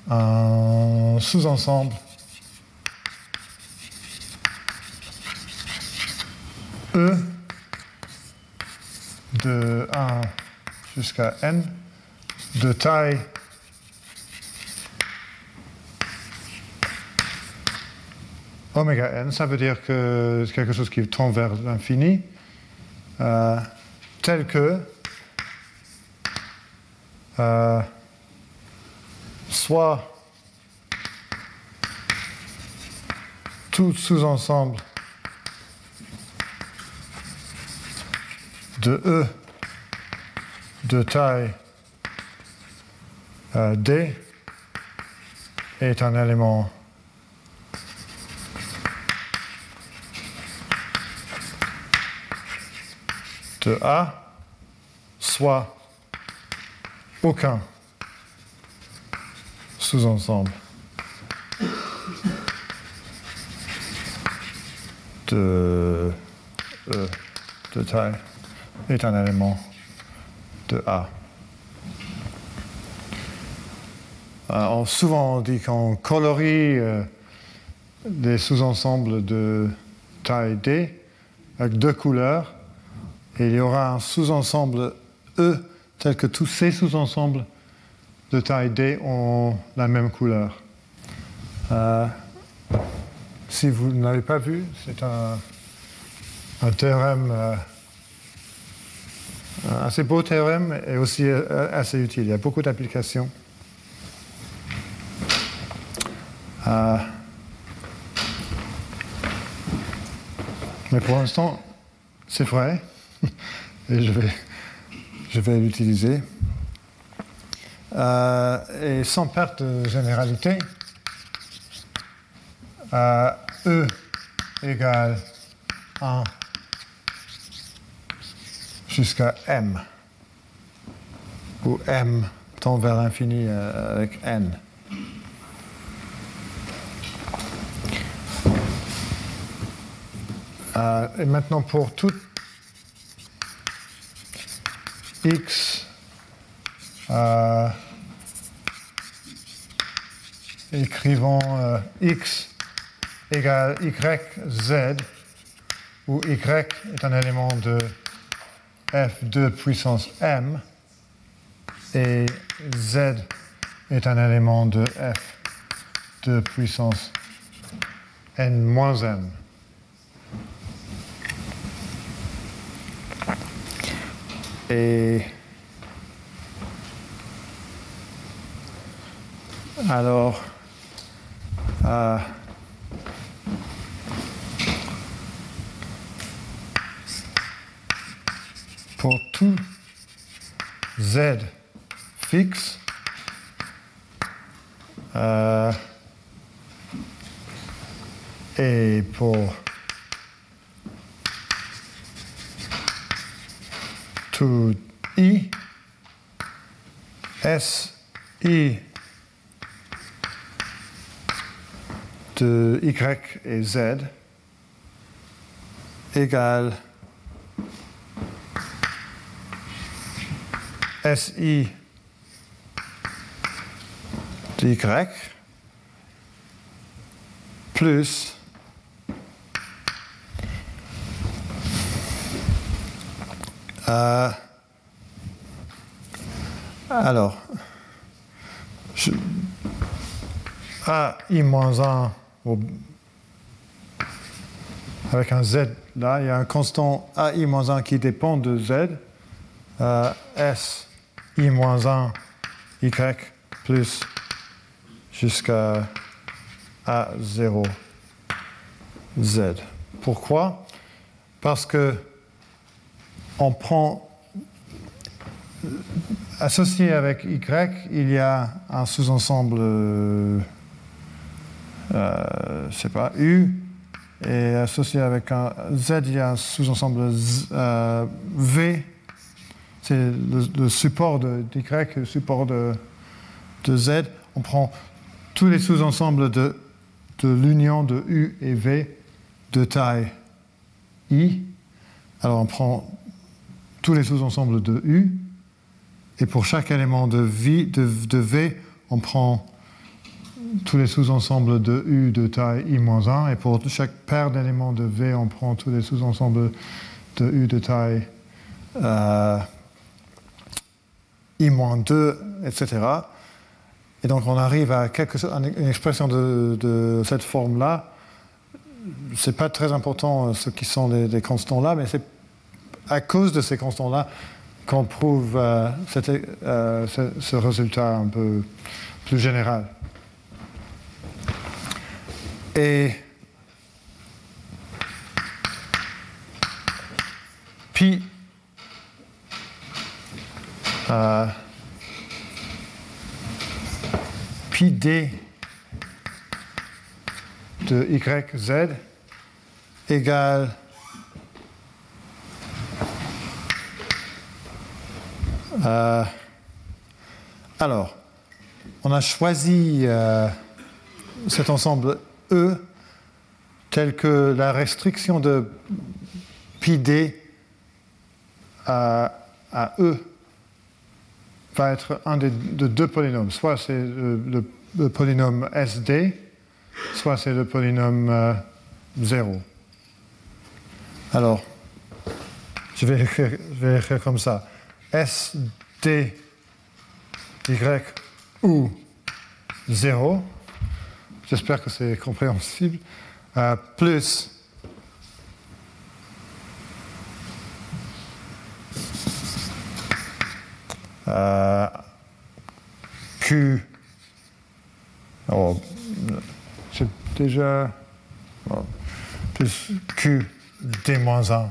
un sous-ensemble E de 1 jusqu'à n de taille. Oméga n, ça veut dire que c'est quelque chose qui tend vers l'infini, euh, tel que euh, soit tout sous-ensemble de E de taille euh, D est un élément de A, soit aucun sous-ensemble de E de taille est un élément de A. Euh, souvent on dit qu'on colorie euh, des sous-ensembles de taille D avec deux couleurs et il y aura un sous-ensemble E tel que tous ces sous-ensembles de taille D ont la même couleur. Euh, si vous n'avez pas vu, c'est un, théorème assez beau théorème et aussi assez utile. Il y a beaucoup d'applications. Euh, mais pour l'instant, c'est vrai [laughs] et je vais, l'utiliser. Euh, et sans perte de généralité, E égale 1 jusqu'à m, où m tend vers l'infini euh, avec n. Euh, et maintenant pour tout x euh, écrivons x égale y z où y est un élément de f de puissance m et z est un élément de f de puissance n moins m. Et alors, euh, pour tout z fixe, euh, et pour tout i, s, i de y et z égale SI de Y plus euh, alors je, AI moins 1 avec un Z là, il y a un constant AI moins 1 qui dépend de Z, euh, S I-1, Y plus jusqu'à A0 Z. Pourquoi? Parce que on prend associé avec Y, il y a un sous-ensemble, euh, pas, U, et associé avec un Z, il y a un sous-ensemble euh, V. C'est le, support de, d'Y, le support de, de Z. On prend tous les sous-ensembles de, de l'union de U et V de taille I. Alors on prend tous les sous-ensembles de U, et pour chaque élément de, V, on prend tous les sous-ensembles de U de taille I-1, et pour chaque paire d'éléments de V, on prend tous les sous-ensembles de U de taille euh, I-2, etc. Et donc on arrive à quelque une expression de, cette forme-là. Ce n'est pas très important euh, ce qui sont les constants là, mais c'est à cause de ces constants-là qu'on prouve euh, euh, ce, résultat un peu plus général. Et pi euh, pi d de yz égale Euh, alors, on a choisi euh, cet ensemble E tel que la restriction de pi d à, E va être un des, de deux polynômes. Soit c'est le, polynôme SD, soit c'est le polynôme 0. Euh, alors, je vais je vais écrire comme ça. S, D, Y ou 0, j'espère que c'est compréhensible, euh, plus. Euh, Q, oh, c'est déjà plus Q D-1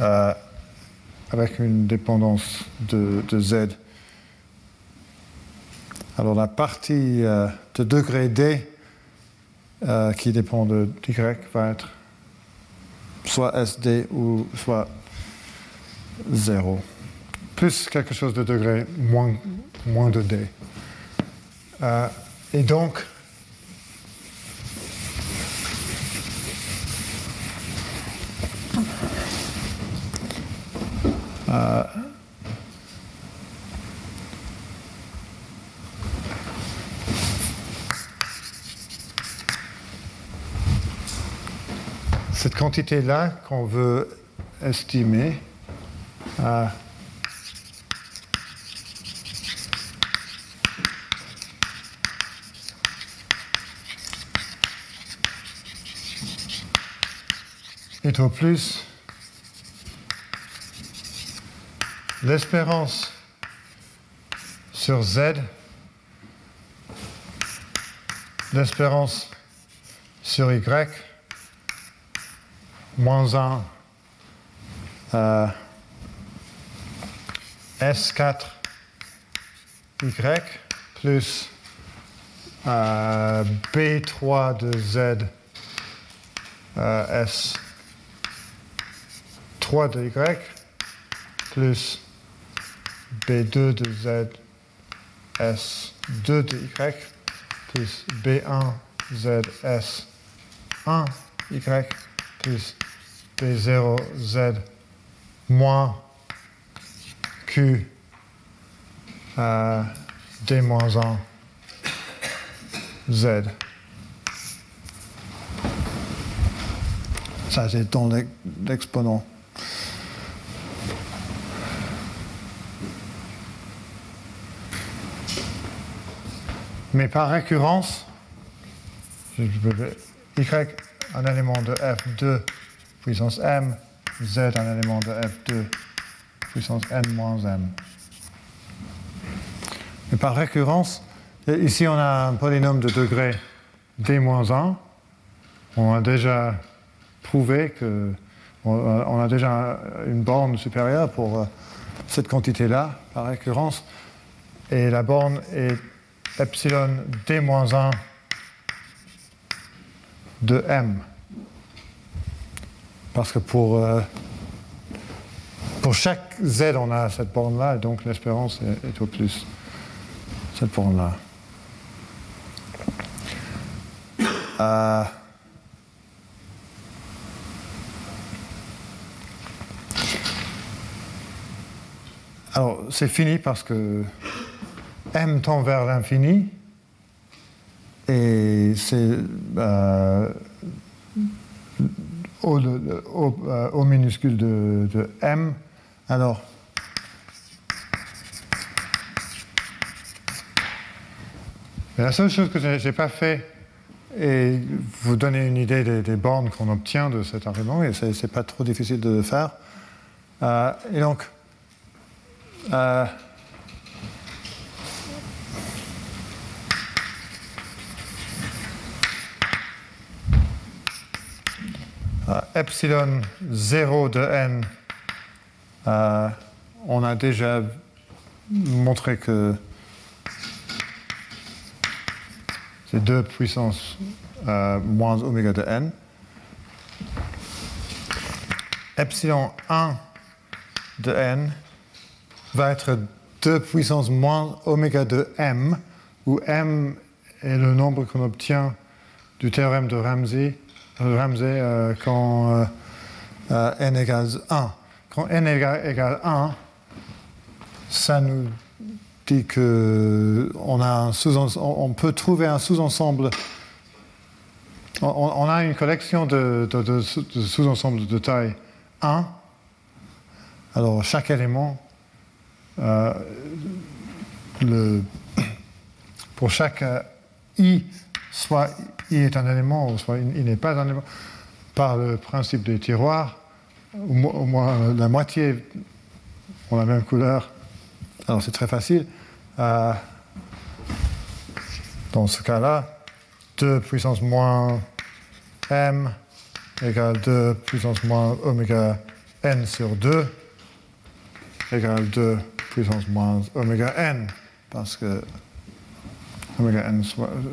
euh, avec une dépendance de, Z. Alors la partie euh, de degré D euh, qui dépend de Y va être soit SD ou soit 0. Plus quelque chose de degré moins, moins de D. Euh, et donc, Euh, cette quantité-là qu'on veut estimer euh, est au plus l'espérance sur Z, l'espérance sur Y, moins 1 euh, S4 Y plus euh, B3 de Z euh, S3 de Y plus B2 de Z S2 de Y plus B1 Z S1 Y plus B0 Z moins Q euh, D moins 1 Z. Ça, c'est dans l'exponent. Mais par récurrence, y un élément de f2 puissance m, z un élément de f2 puissance n moins m. Et par récurrence, ici on a un polynôme de degré d-1. On a déjà prouvé que on a déjà une borne supérieure pour euh, cette quantité-là, par récurrence. Et la borne est epsilon d-1 de m. Parce que pour, euh, pour chaque z, on a cette borne-là, et donc l'espérance est, au plus cette borne-là. Euh, alors, c'est fini parce que m tend vers l'infini, et c'est euh, au, euh, minuscule de, m. Alors, la seule chose que je n'ai pas fait est vous donner une idée des, bornes qu'on obtient de cet argument, et ce n'est pas trop difficile de faire. Euh, et donc, epsilon 0 de n, euh, on a déjà montré que c'est 2 puissance euh, moins oméga de n. Epsilon 1 de n va être 2 puissance moins oméga de m, où m est le nombre qu'on obtient du théorème de Ramsey Ramsey euh, quand euh, euh, n égale 1. Quand n égale, 1, ça nous dit que on, a on peut trouver un sous-ensemble. On, a une collection de, sous-ensembles de taille 1. Alors chaque élément, le, pour chaque i, soit il est un élément, il n'est pas un élément, par le principe des tiroirs, au moins la moitié ont la même couleur. Alors c'est très facile. Euh, dans ce cas-là, 2 puissance moins m égale 2 puissance moins oméga n sur 2 égale 2 puissance moins oméga n, parce que oméga n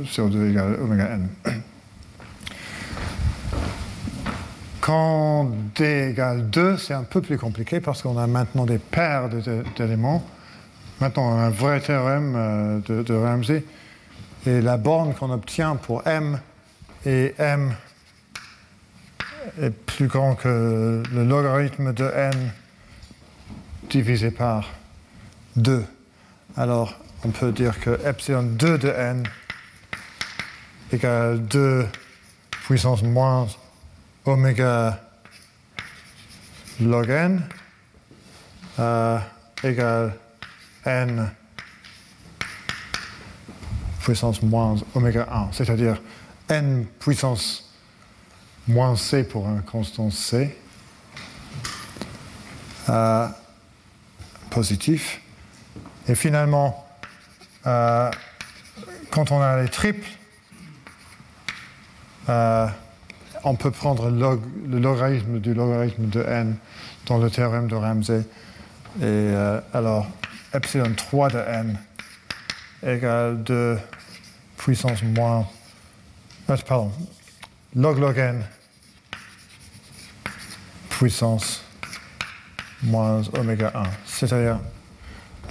sur 2 égale oméga n. [clears throat] Quand d égale 2, c'est un peu plus compliqué parce qu'on a maintenant des paires d'éléments. Maintenant, on a un vrai théorème euh, de, de Ramsey. Et la borne qu'on obtient pour m et m est plus grand que le logarithme de n divisé par 2. Alors, on peut dire que epsilon 2 de n égale 2 puissance moins oméga log n euh, égale n puissance moins oméga 1, c'est-à-dire n puissance moins c pour un constant c euh, positif. Et finalement, euh, quand on a les triples, euh, on peut prendre le, logarithme du logarithme de n dans le théorème de Ramsey. Et euh, alors, epsilon 3 de n égale 2 puissance moins. pardon, log log n puissance moins oméga 1. C'est-à-dire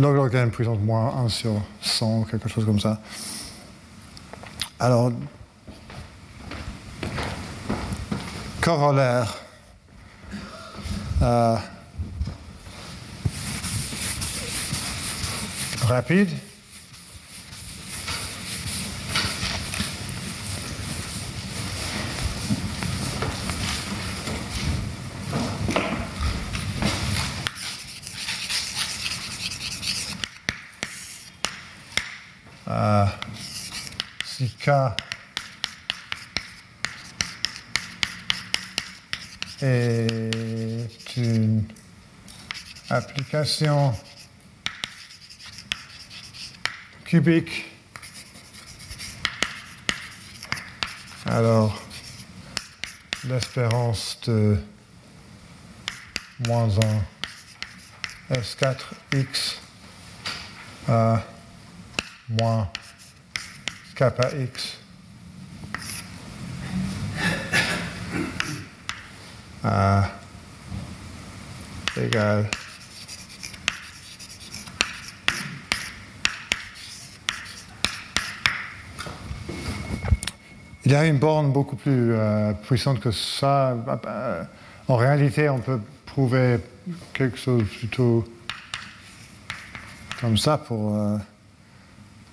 n puissance moins 1 sur 100, quelque chose comme ça. Alors, corollaire. Euh, rapide. Euh, si K est une application cubique. Alors, l'espérance de moins 1 S4X à moins kappa X à égal Il y a une borne beaucoup plus euh, puissante que ça. Euh, en réalité, on peut prouver quelque chose plutôt comme ça pour euh,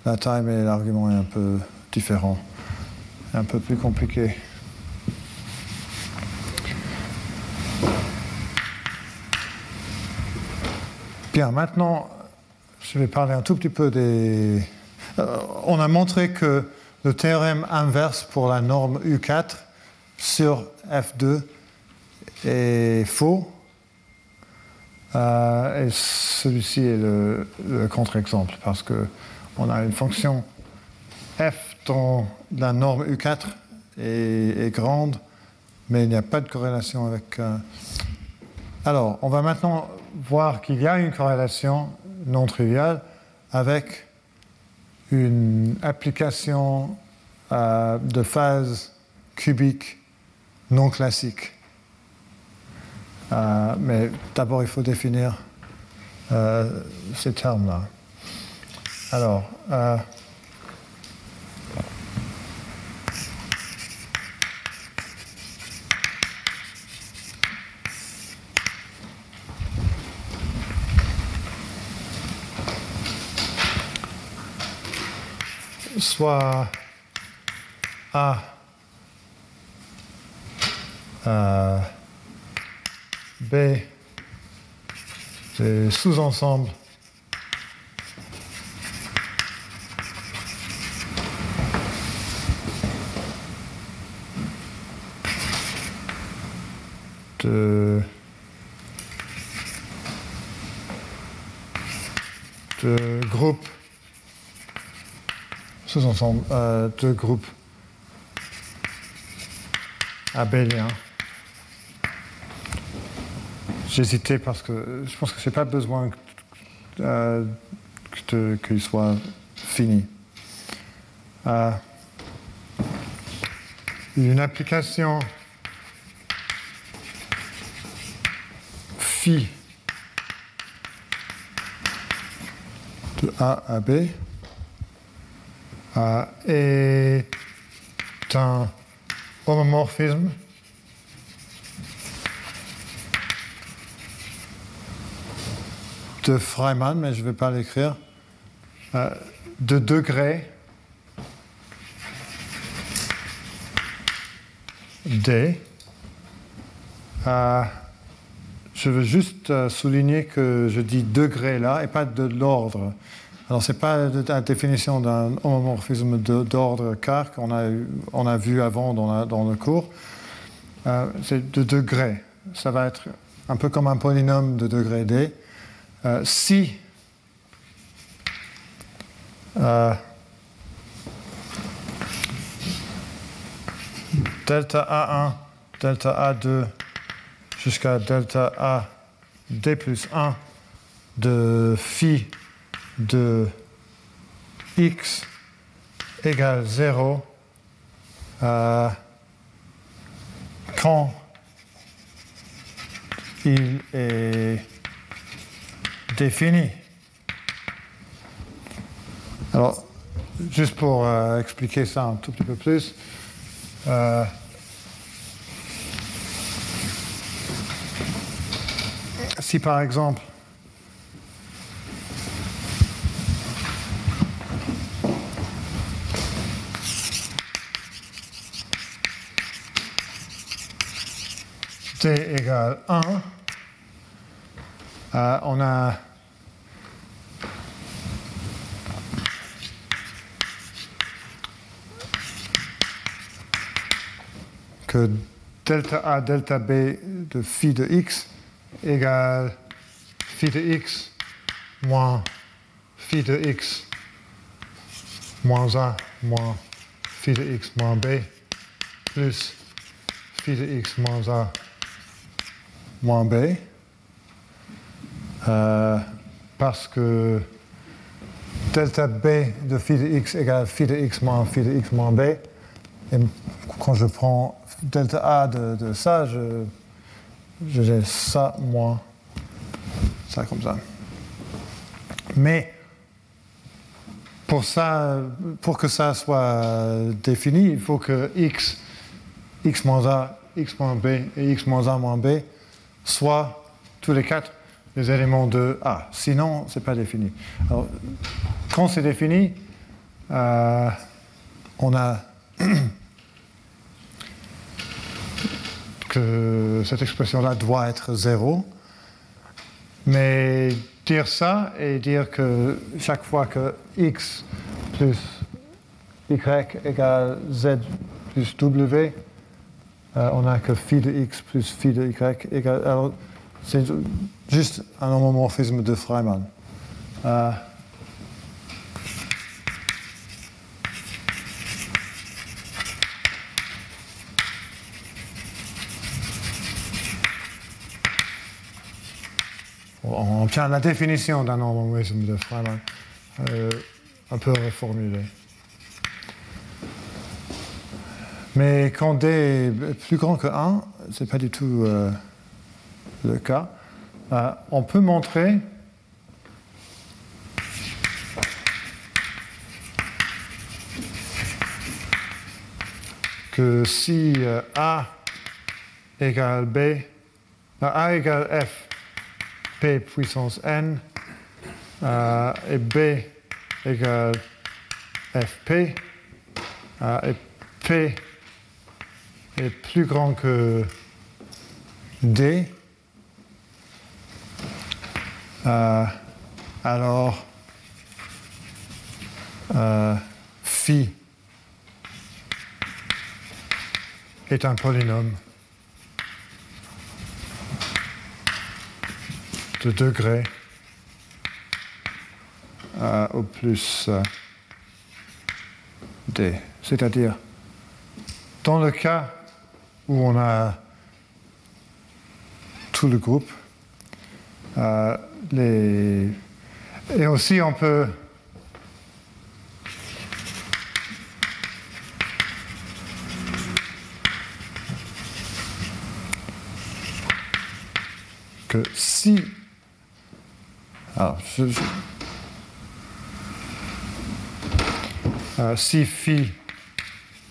la taille, mais l'argument est un peu différent, un peu plus compliqué. Bien, maintenant, je vais parler un tout petit peu des... on a montré que le théorème inverse pour la norme U4 sur F2 est faux. Euh, et celui-ci est le, contre-exemple parce qu'on a une fonction f dont la norme U4 est, grande, mais il n'y a pas de corrélation avec. Euh, alors, on va maintenant voir qu'il y a une corrélation non triviale avec une application euh, de phase cubique non classique. Euh, mais d'abord, il faut définir ces termes-là. Alors, soit A euh, B des sous-ensembles de, de groupes sous-ensemble euh, de groupes abéliens. J'hésitais parce que je pense que je n'ai pas besoin euh, qu'il soit fini. Euh, une application de A à B. Est un homomorphisme. De Freiman, mais je ne vais pas l'écrire, euh, de degré. D. je veux juste euh, souligner que je dis degré là et pas de l'ordre. Alors, ce n'est pas la définition d'un homomorphisme d'ordre K qu'on a, on a vu avant dans, le cours. Euh, c'est de degré. Ça va être un peu comme un polynôme de degré D. Euh, si delta A1, delta A2 jusqu'à delta A D plus 1 de phi de x égale 0 euh, quand il est défini. Alors, juste pour euh, expliquer ça un tout petit peu plus, euh, si par exemple. T égale 1, euh, on a que delta A, delta B de phi de x égale phi de x moins phi de x moins a moins phi de x moins b plus phi de x moins a moins b. Euh, parce que delta b de phi de x égale phi de x moins phi de x moins b. Et quand je prends delta a de, de ça, je, j'ai ça moins ça comme ça. Mais pour, ça, pour que ça soit défini, il faut que x, x a, x moins b et x moins a moins b soient tous les quatre des éléments de A. Sinon, ce n'est pas défini. Quand c'est défini, euh, on a [clears throat] cette expression-là doit être zéro. Mais dire ça et dire que chaque fois que x plus y égale z plus w, euh, on a que phi de x plus phi de y égale. Alors, c'est juste un homomorphisme de Freiman. Euh, on obtient la définition d'un homomorphisme de Freiman, euh, un peu reformulé. Mais quand D est plus grand que 1, ce n'est pas du tout euh, le cas. Euh, on peut montrer que si A égale B, A égale F, P puissance N, euh, et B égale FP, euh, et P est plus grand que D, euh, alors phi est un polynôme de degré euh, au plus euh, d. C'est-à-dire, dans le cas où on a tout le groupe, euh, les... et aussi on peut que si alors, je... Euh, si phi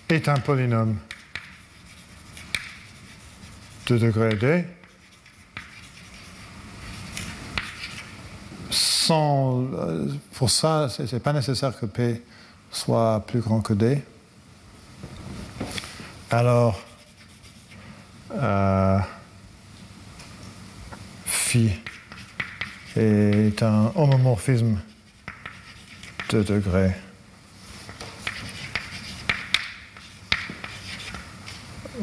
est un polynôme de degré d, sans, euh, pour ça, ce pas nécessaire que P soit plus grand que D. Alors, euh, phi est un homomorphisme de degré.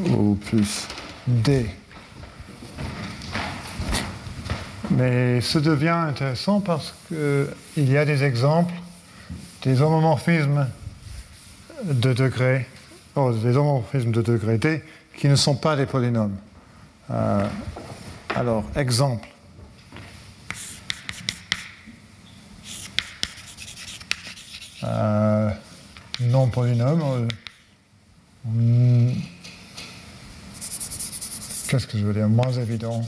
ou plus D. Mais ce devient intéressant parce qu'il y a des exemples des homomorphismes de degré, oh, des homomorphismes de degré D qui ne sont pas des polynômes. Euh, alors, exemple. Euh, non polynôme. Euh, Qu'est-ce que je veux dire? Moins évident.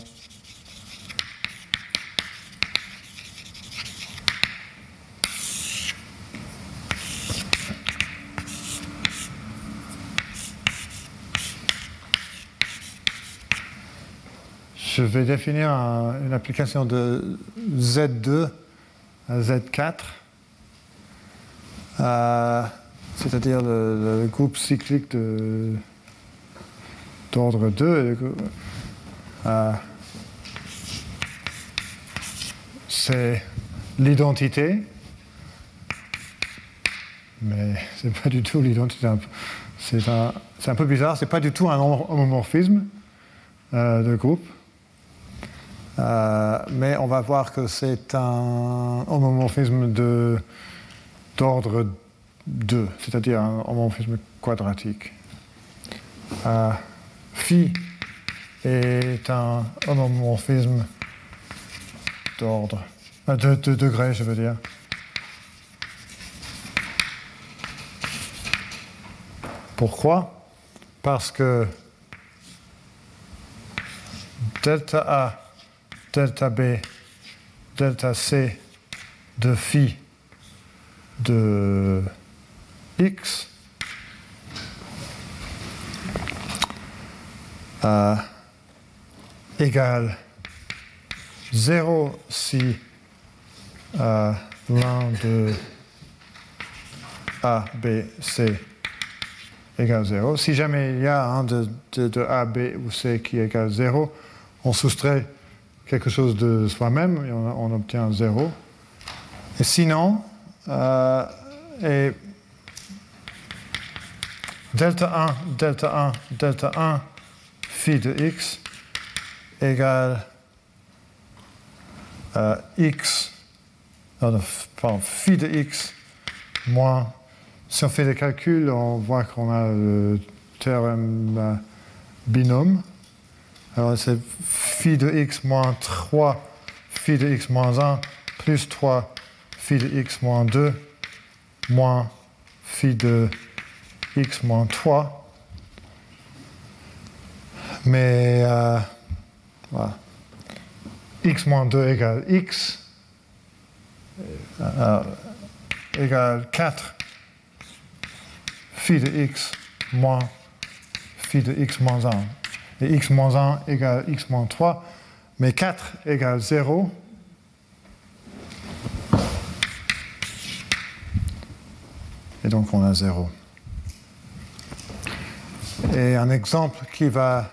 Je vais définir un, une application de Z2 à Z4, euh, c'est-à-dire le, groupe cyclique de, d'ordre 2. Euh, c'est l'identité, mais c'est pas du tout l'identité. C'est un, peu bizarre, c'est pas du tout un homomorphisme euh, de groupe. Euh, mais on va voir que c'est un homomorphisme d'ordre 2, c'est-à-dire un homomorphisme quadratique. Euh, phi est un homomorphisme d'ordre, euh, de, de degré, je veux dire. Pourquoi? Parce que delta A, delta B, delta C de phi de x euh, égale 0 si euh, l'un de A, B, C égale 0. Si jamais il y a un de, de, A, B ou C qui égale 0, on soustrait quelque chose de soi-même et on, on, obtient 0. Et sinon, et delta 1, delta 1, delta 1, phi de x égale euh, x, pardon, phi de x moins si on fait des calculs, on voit qu'on a le théorème euh, binôme. Alors c'est phi de x moins 3, phi de x moins 1, plus 3, phi de x moins 2, moins phi de x moins 3. Mais euh, voilà. x moins 2 égale x, euh, égale 4 phi de x moins phi de x moins 1. Et x moins 1 égale x moins 3, mais 4 égale 0. Et donc on a 0. Et un exemple qui va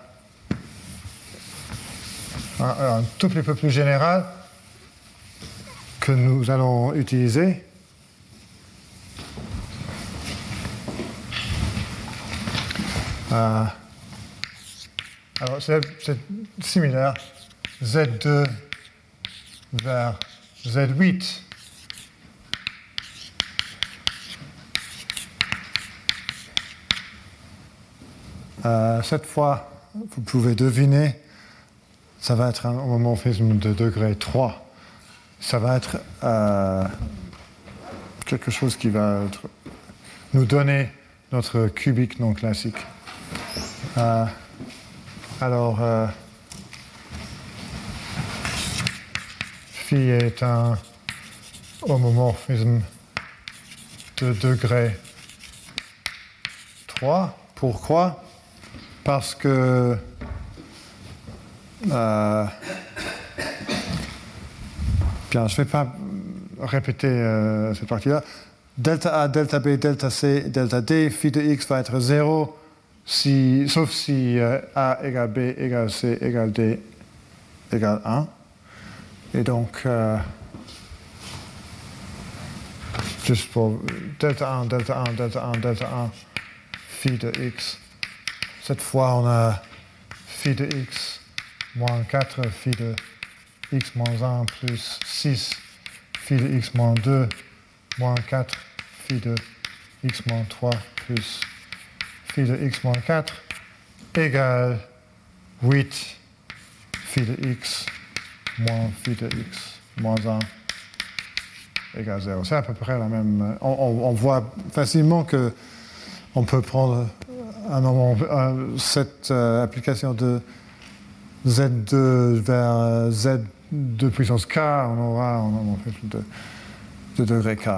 un, un tout petit peu plus général que nous allons utiliser, Euh, alors, c'est similaire. Z2 vers Z8. Euh, cette fois, vous pouvez deviner, ça va être un homomorphisme de degré 3. Ça va être euh, quelque chose qui va nous donner notre cubique non classique. Euh, alors, phi est un homomorphisme de degré 3. Pourquoi? Parce que euh, bien, je ne vais pas répéter euh, cette partie-là. Delta A, delta B, delta C, delta D, phi de x va être 0 si, sauf si euh, A égale B égale C égale D égale 1. Et donc, juste pour delta 1, delta 1, delta 1, delta 1, phi de x. Cette fois, on a phi de x moins 4, phi de x moins 1 plus 6, phi de x moins 2, moins 4, phi de x moins 3 plus phi de x moins 4 égale 8 phi de x moins phi de x moins 1 égale 0. C'est à peu près la même. On, voit facilement que on peut prendre cette euh, application de Z2 vers Z2 puissance K, on aura un nombre de, de degré K.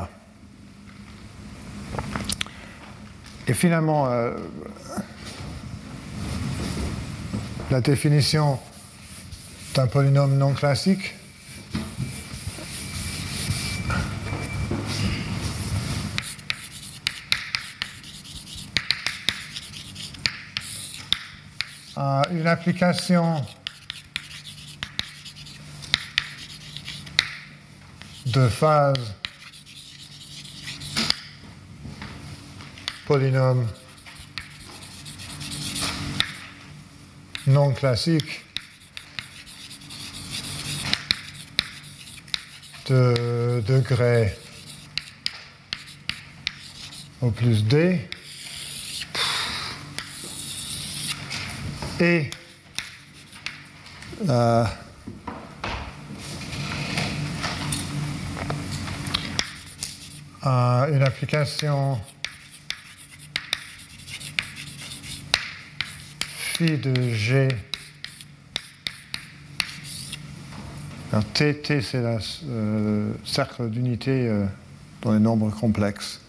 Et finalement, euh, la définition d'un polynôme non classique a une application. De phase. Polynôme. Non classique. De degré au plus D et euh, euh, une application phi de G. T, T c'est le euh, cercle d'unité euh, dans les nombres complexes.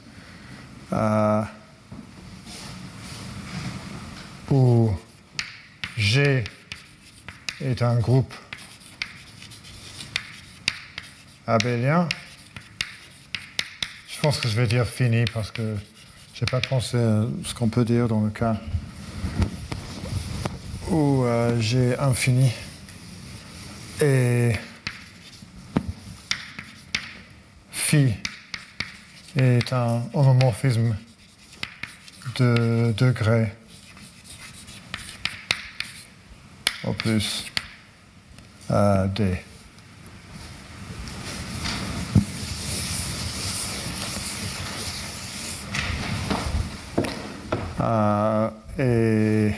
G est un groupe abélien. Je pense que je vais dire fini parce que je n'ai pas pensé à ce qu'on peut dire dans le cas où euh, G infini et phi est un homomorphisme de degré au plus euh, D. Euh, et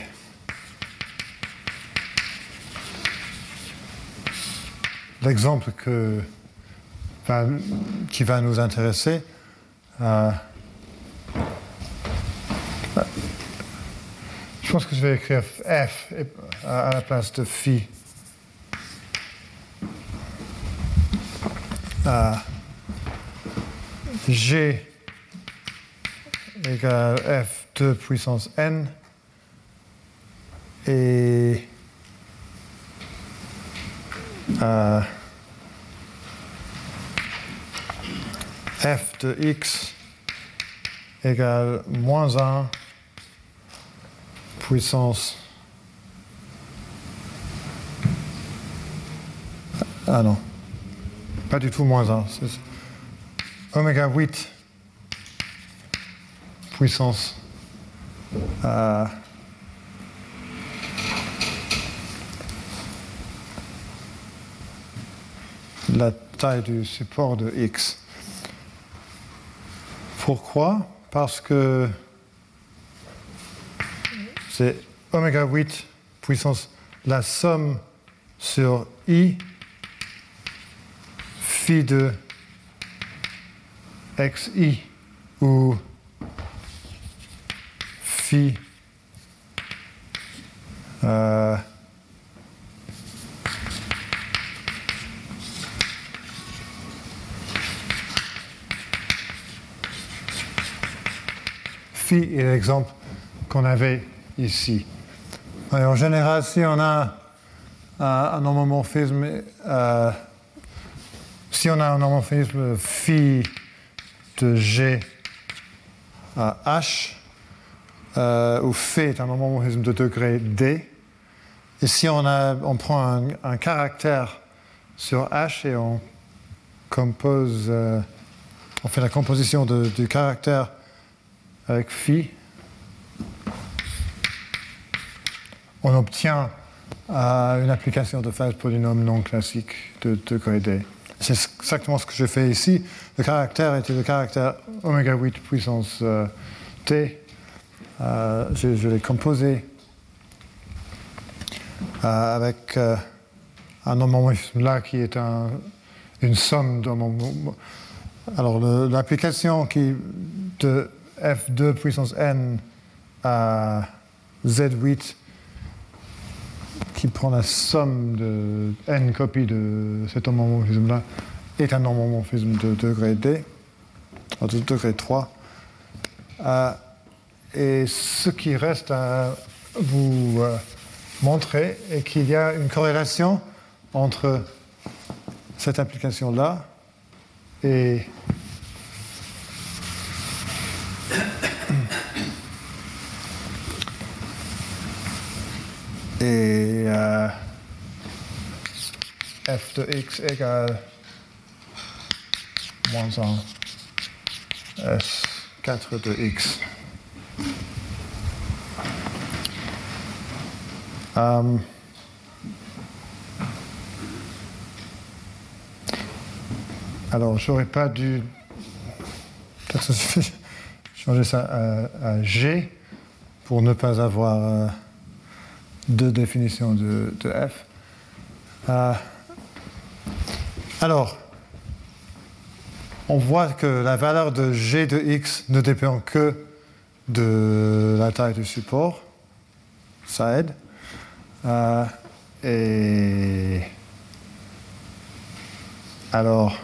l'exemple que, qui va nous intéresser, euh, je pense que je vais écrire F à la place de phi. Euh, G égale F2 puissance n et euh, f de x égale moins 1 puissance. Ah non, pas du tout moins 1. c'est oméga 8 puissance. euh, la taille du support de x. Pourquoi? Parce que c'est oméga 8 puissance la somme sur i phi de xi ou phi euh, phi est l'exemple qu'on avait ici. En général, si on a un, homomorphisme, euh, si on a un homomorphisme phi de G à H, euh, où phi est un homomorphisme de degré D, et si on, prend un, caractère sur H et on compose, euh, on fait la composition de- du caractère avec phi, on obtient euh, une application de phase polynôme non classique de degré D. C'est exactement ce que je fais ici. Le caractère était le caractère oméga 8 puissance euh, T. Euh, je l'ai composé avec un homomorphisme là qui est un- une somme d'homomorphismes. Alors l'application qui de F2 puissance n à Z8 qui prend la somme de n copies de cet homomorphisme-là est un homomorphisme de degré D, de degré 3. Euh, et ce qui reste à vous euh, montrer est qu'il y a une corrélation entre cette application-là et et euh, f de x égale moins 1 s4 de x. Euh, alors, j'aurais pas dû. [laughs] Changer ça à, G pour ne pas avoir euh, deux définitions de, f. Euh, alors, on voit que la valeur de g de x ne dépend que de la taille du support. Ça aide. Euh, et alors,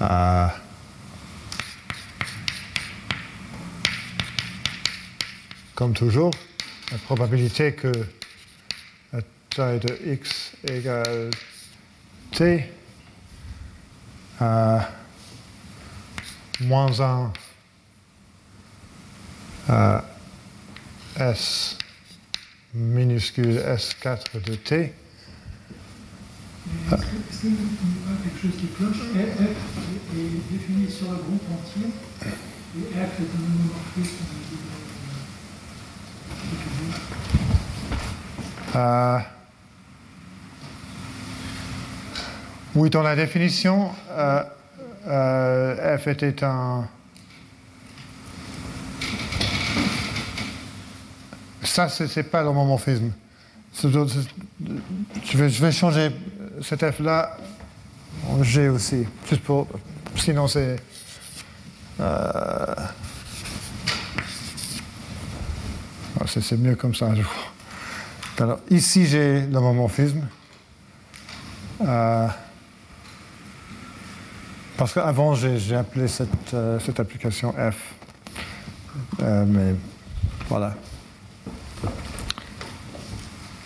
à comme toujours, la probabilité que la taille de x égale t à moins 1 à s minuscule S4 de T. Est-ce que vous pas quelque chose qui cloche F est défini sur un groupe entier et F est un homomorphisme de. Euh, oui, dans la définition, euh, euh, F était un. Ça, ce n'est pas l'homomorphisme. Je vais, je vais changer cet F-là en G aussi, juste pour. Sinon, c'est. Euh, ah, c'est mieux comme ça. Alors, ici, j'ai l'homomorphisme. Euh, parce qu'avant, j'ai appelé cette, euh, cette, application F. mais voilà.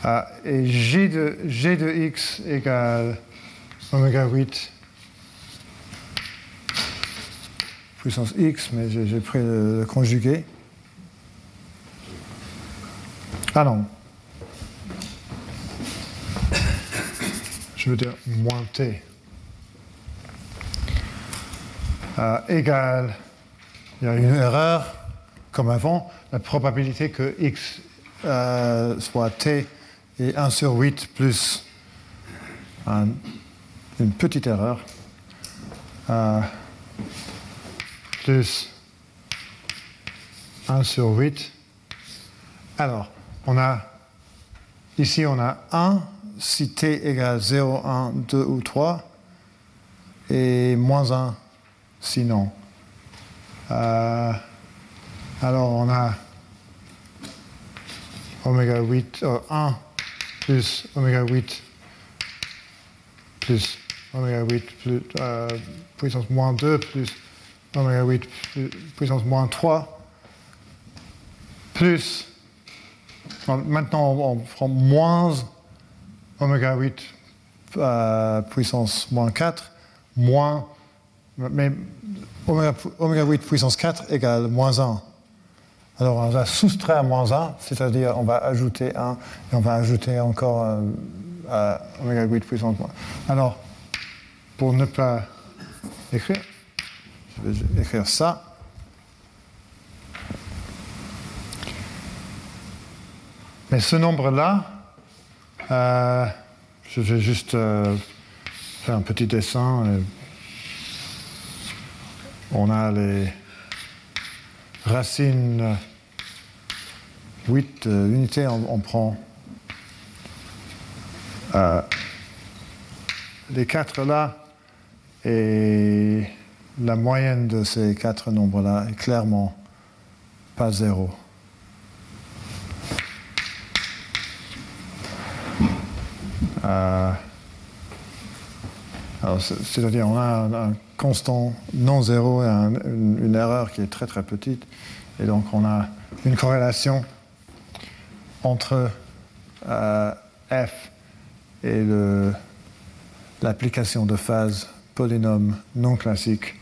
Ah, et G de, x égale oméga 8 puissance x, mais j'ai pris le, conjugué. Ah non. Je veux dire moins t. Ah, égale, il y a une erreur, comme avant, la probabilité que x euh, soit t et 1 sur 8 plus une petite erreur, euh, plus 1 sur 8. Alors, on a, ici on a 1 si t égale 0, 1, 2 ou 3, et moins 1 sinon. Euh, alors on a oméga 8, 1 plus oméga 8 plus oméga 8 plus, euh, puissance moins 2 plus oméga 8 puissance moins 3 plus maintenant on, prend moins oméga 8 euh, puissance moins 4 moins mais oméga, oméga 8 puissance 4 égale moins 1 alors on va soustraire moins 1, c'est-à-dire on va ajouter 1 et on va ajouter encore euh, à oméga 8 puissance moins. Alors, pour ne pas écrire, je vais écrire ça. Mais ce nombre-là, euh, je vais juste euh, faire un petit dessin. On a les racine 8 euh, unités, on, prend euh, les quatre là, et la moyenne de ces quatre nombres-là est clairement pas zéro. Euh, c'est-à-dire, on a un, constant non zéro et une, erreur qui est très très petite. Et donc, on a une corrélation entre euh, f et l'application de phase polynôme non classique,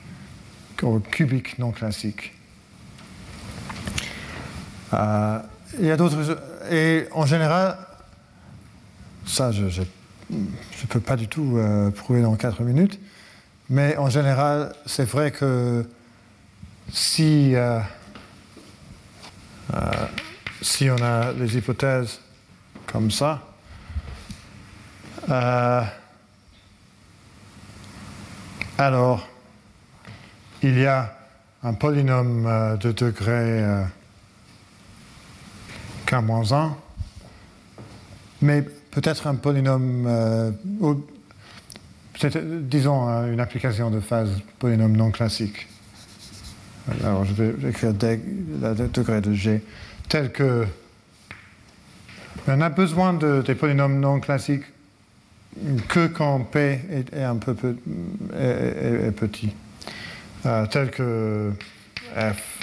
ou cubique non classique. Euh, il y a d'autres. Et en général, ça, je ne peux pas du tout euh, prouver dans 4 minutes, mais en général, c'est vrai que si, si on a les hypothèses comme ça, euh, alors il y a un polynôme euh, de degré euh, k-1, mais peut-être un polynôme, euh, disons euh, une application de phase polynôme non classique. Alors je vais écrire deg- le degré de g tel que on a besoin de- des polynômes non classiques que quand p est, un peu pe- est- est- est petit, Euh, tel que f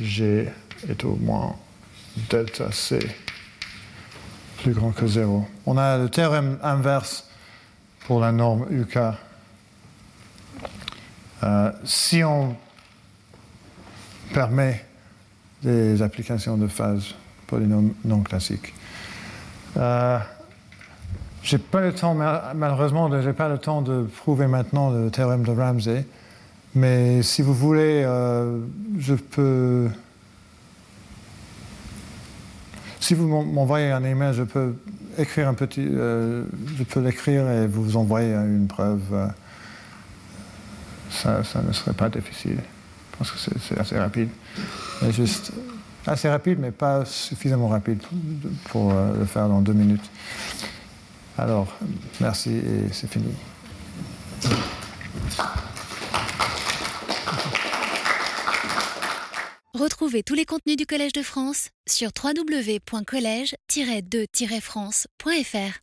g est au moins delta c plus grand que 0. On a le théorème inverse pour la norme UK. Euh, si on permet des applications de phase polynôme non classiques. Euh, j'ai pas le temps, mal- malheureusement, j'ai pas le temps de prouver maintenant le théorème de Ramsey, mais si vous voulez, euh, je peux. Si vous m'en- m'envoyez un email, je peux écrire un petit, euh, je peux l'écrire et vous envoyer une preuve. ça, ça ne serait pas difficile. Je pense que c'est- assez rapide. Mais juste assez rapide, mais pas suffisamment rapide pour, pour, euh, le faire dans deux minutes. Alors, merci et c'est fini. Retrouvez tous les contenus du Collège de France sur www.colège-2-france.fr.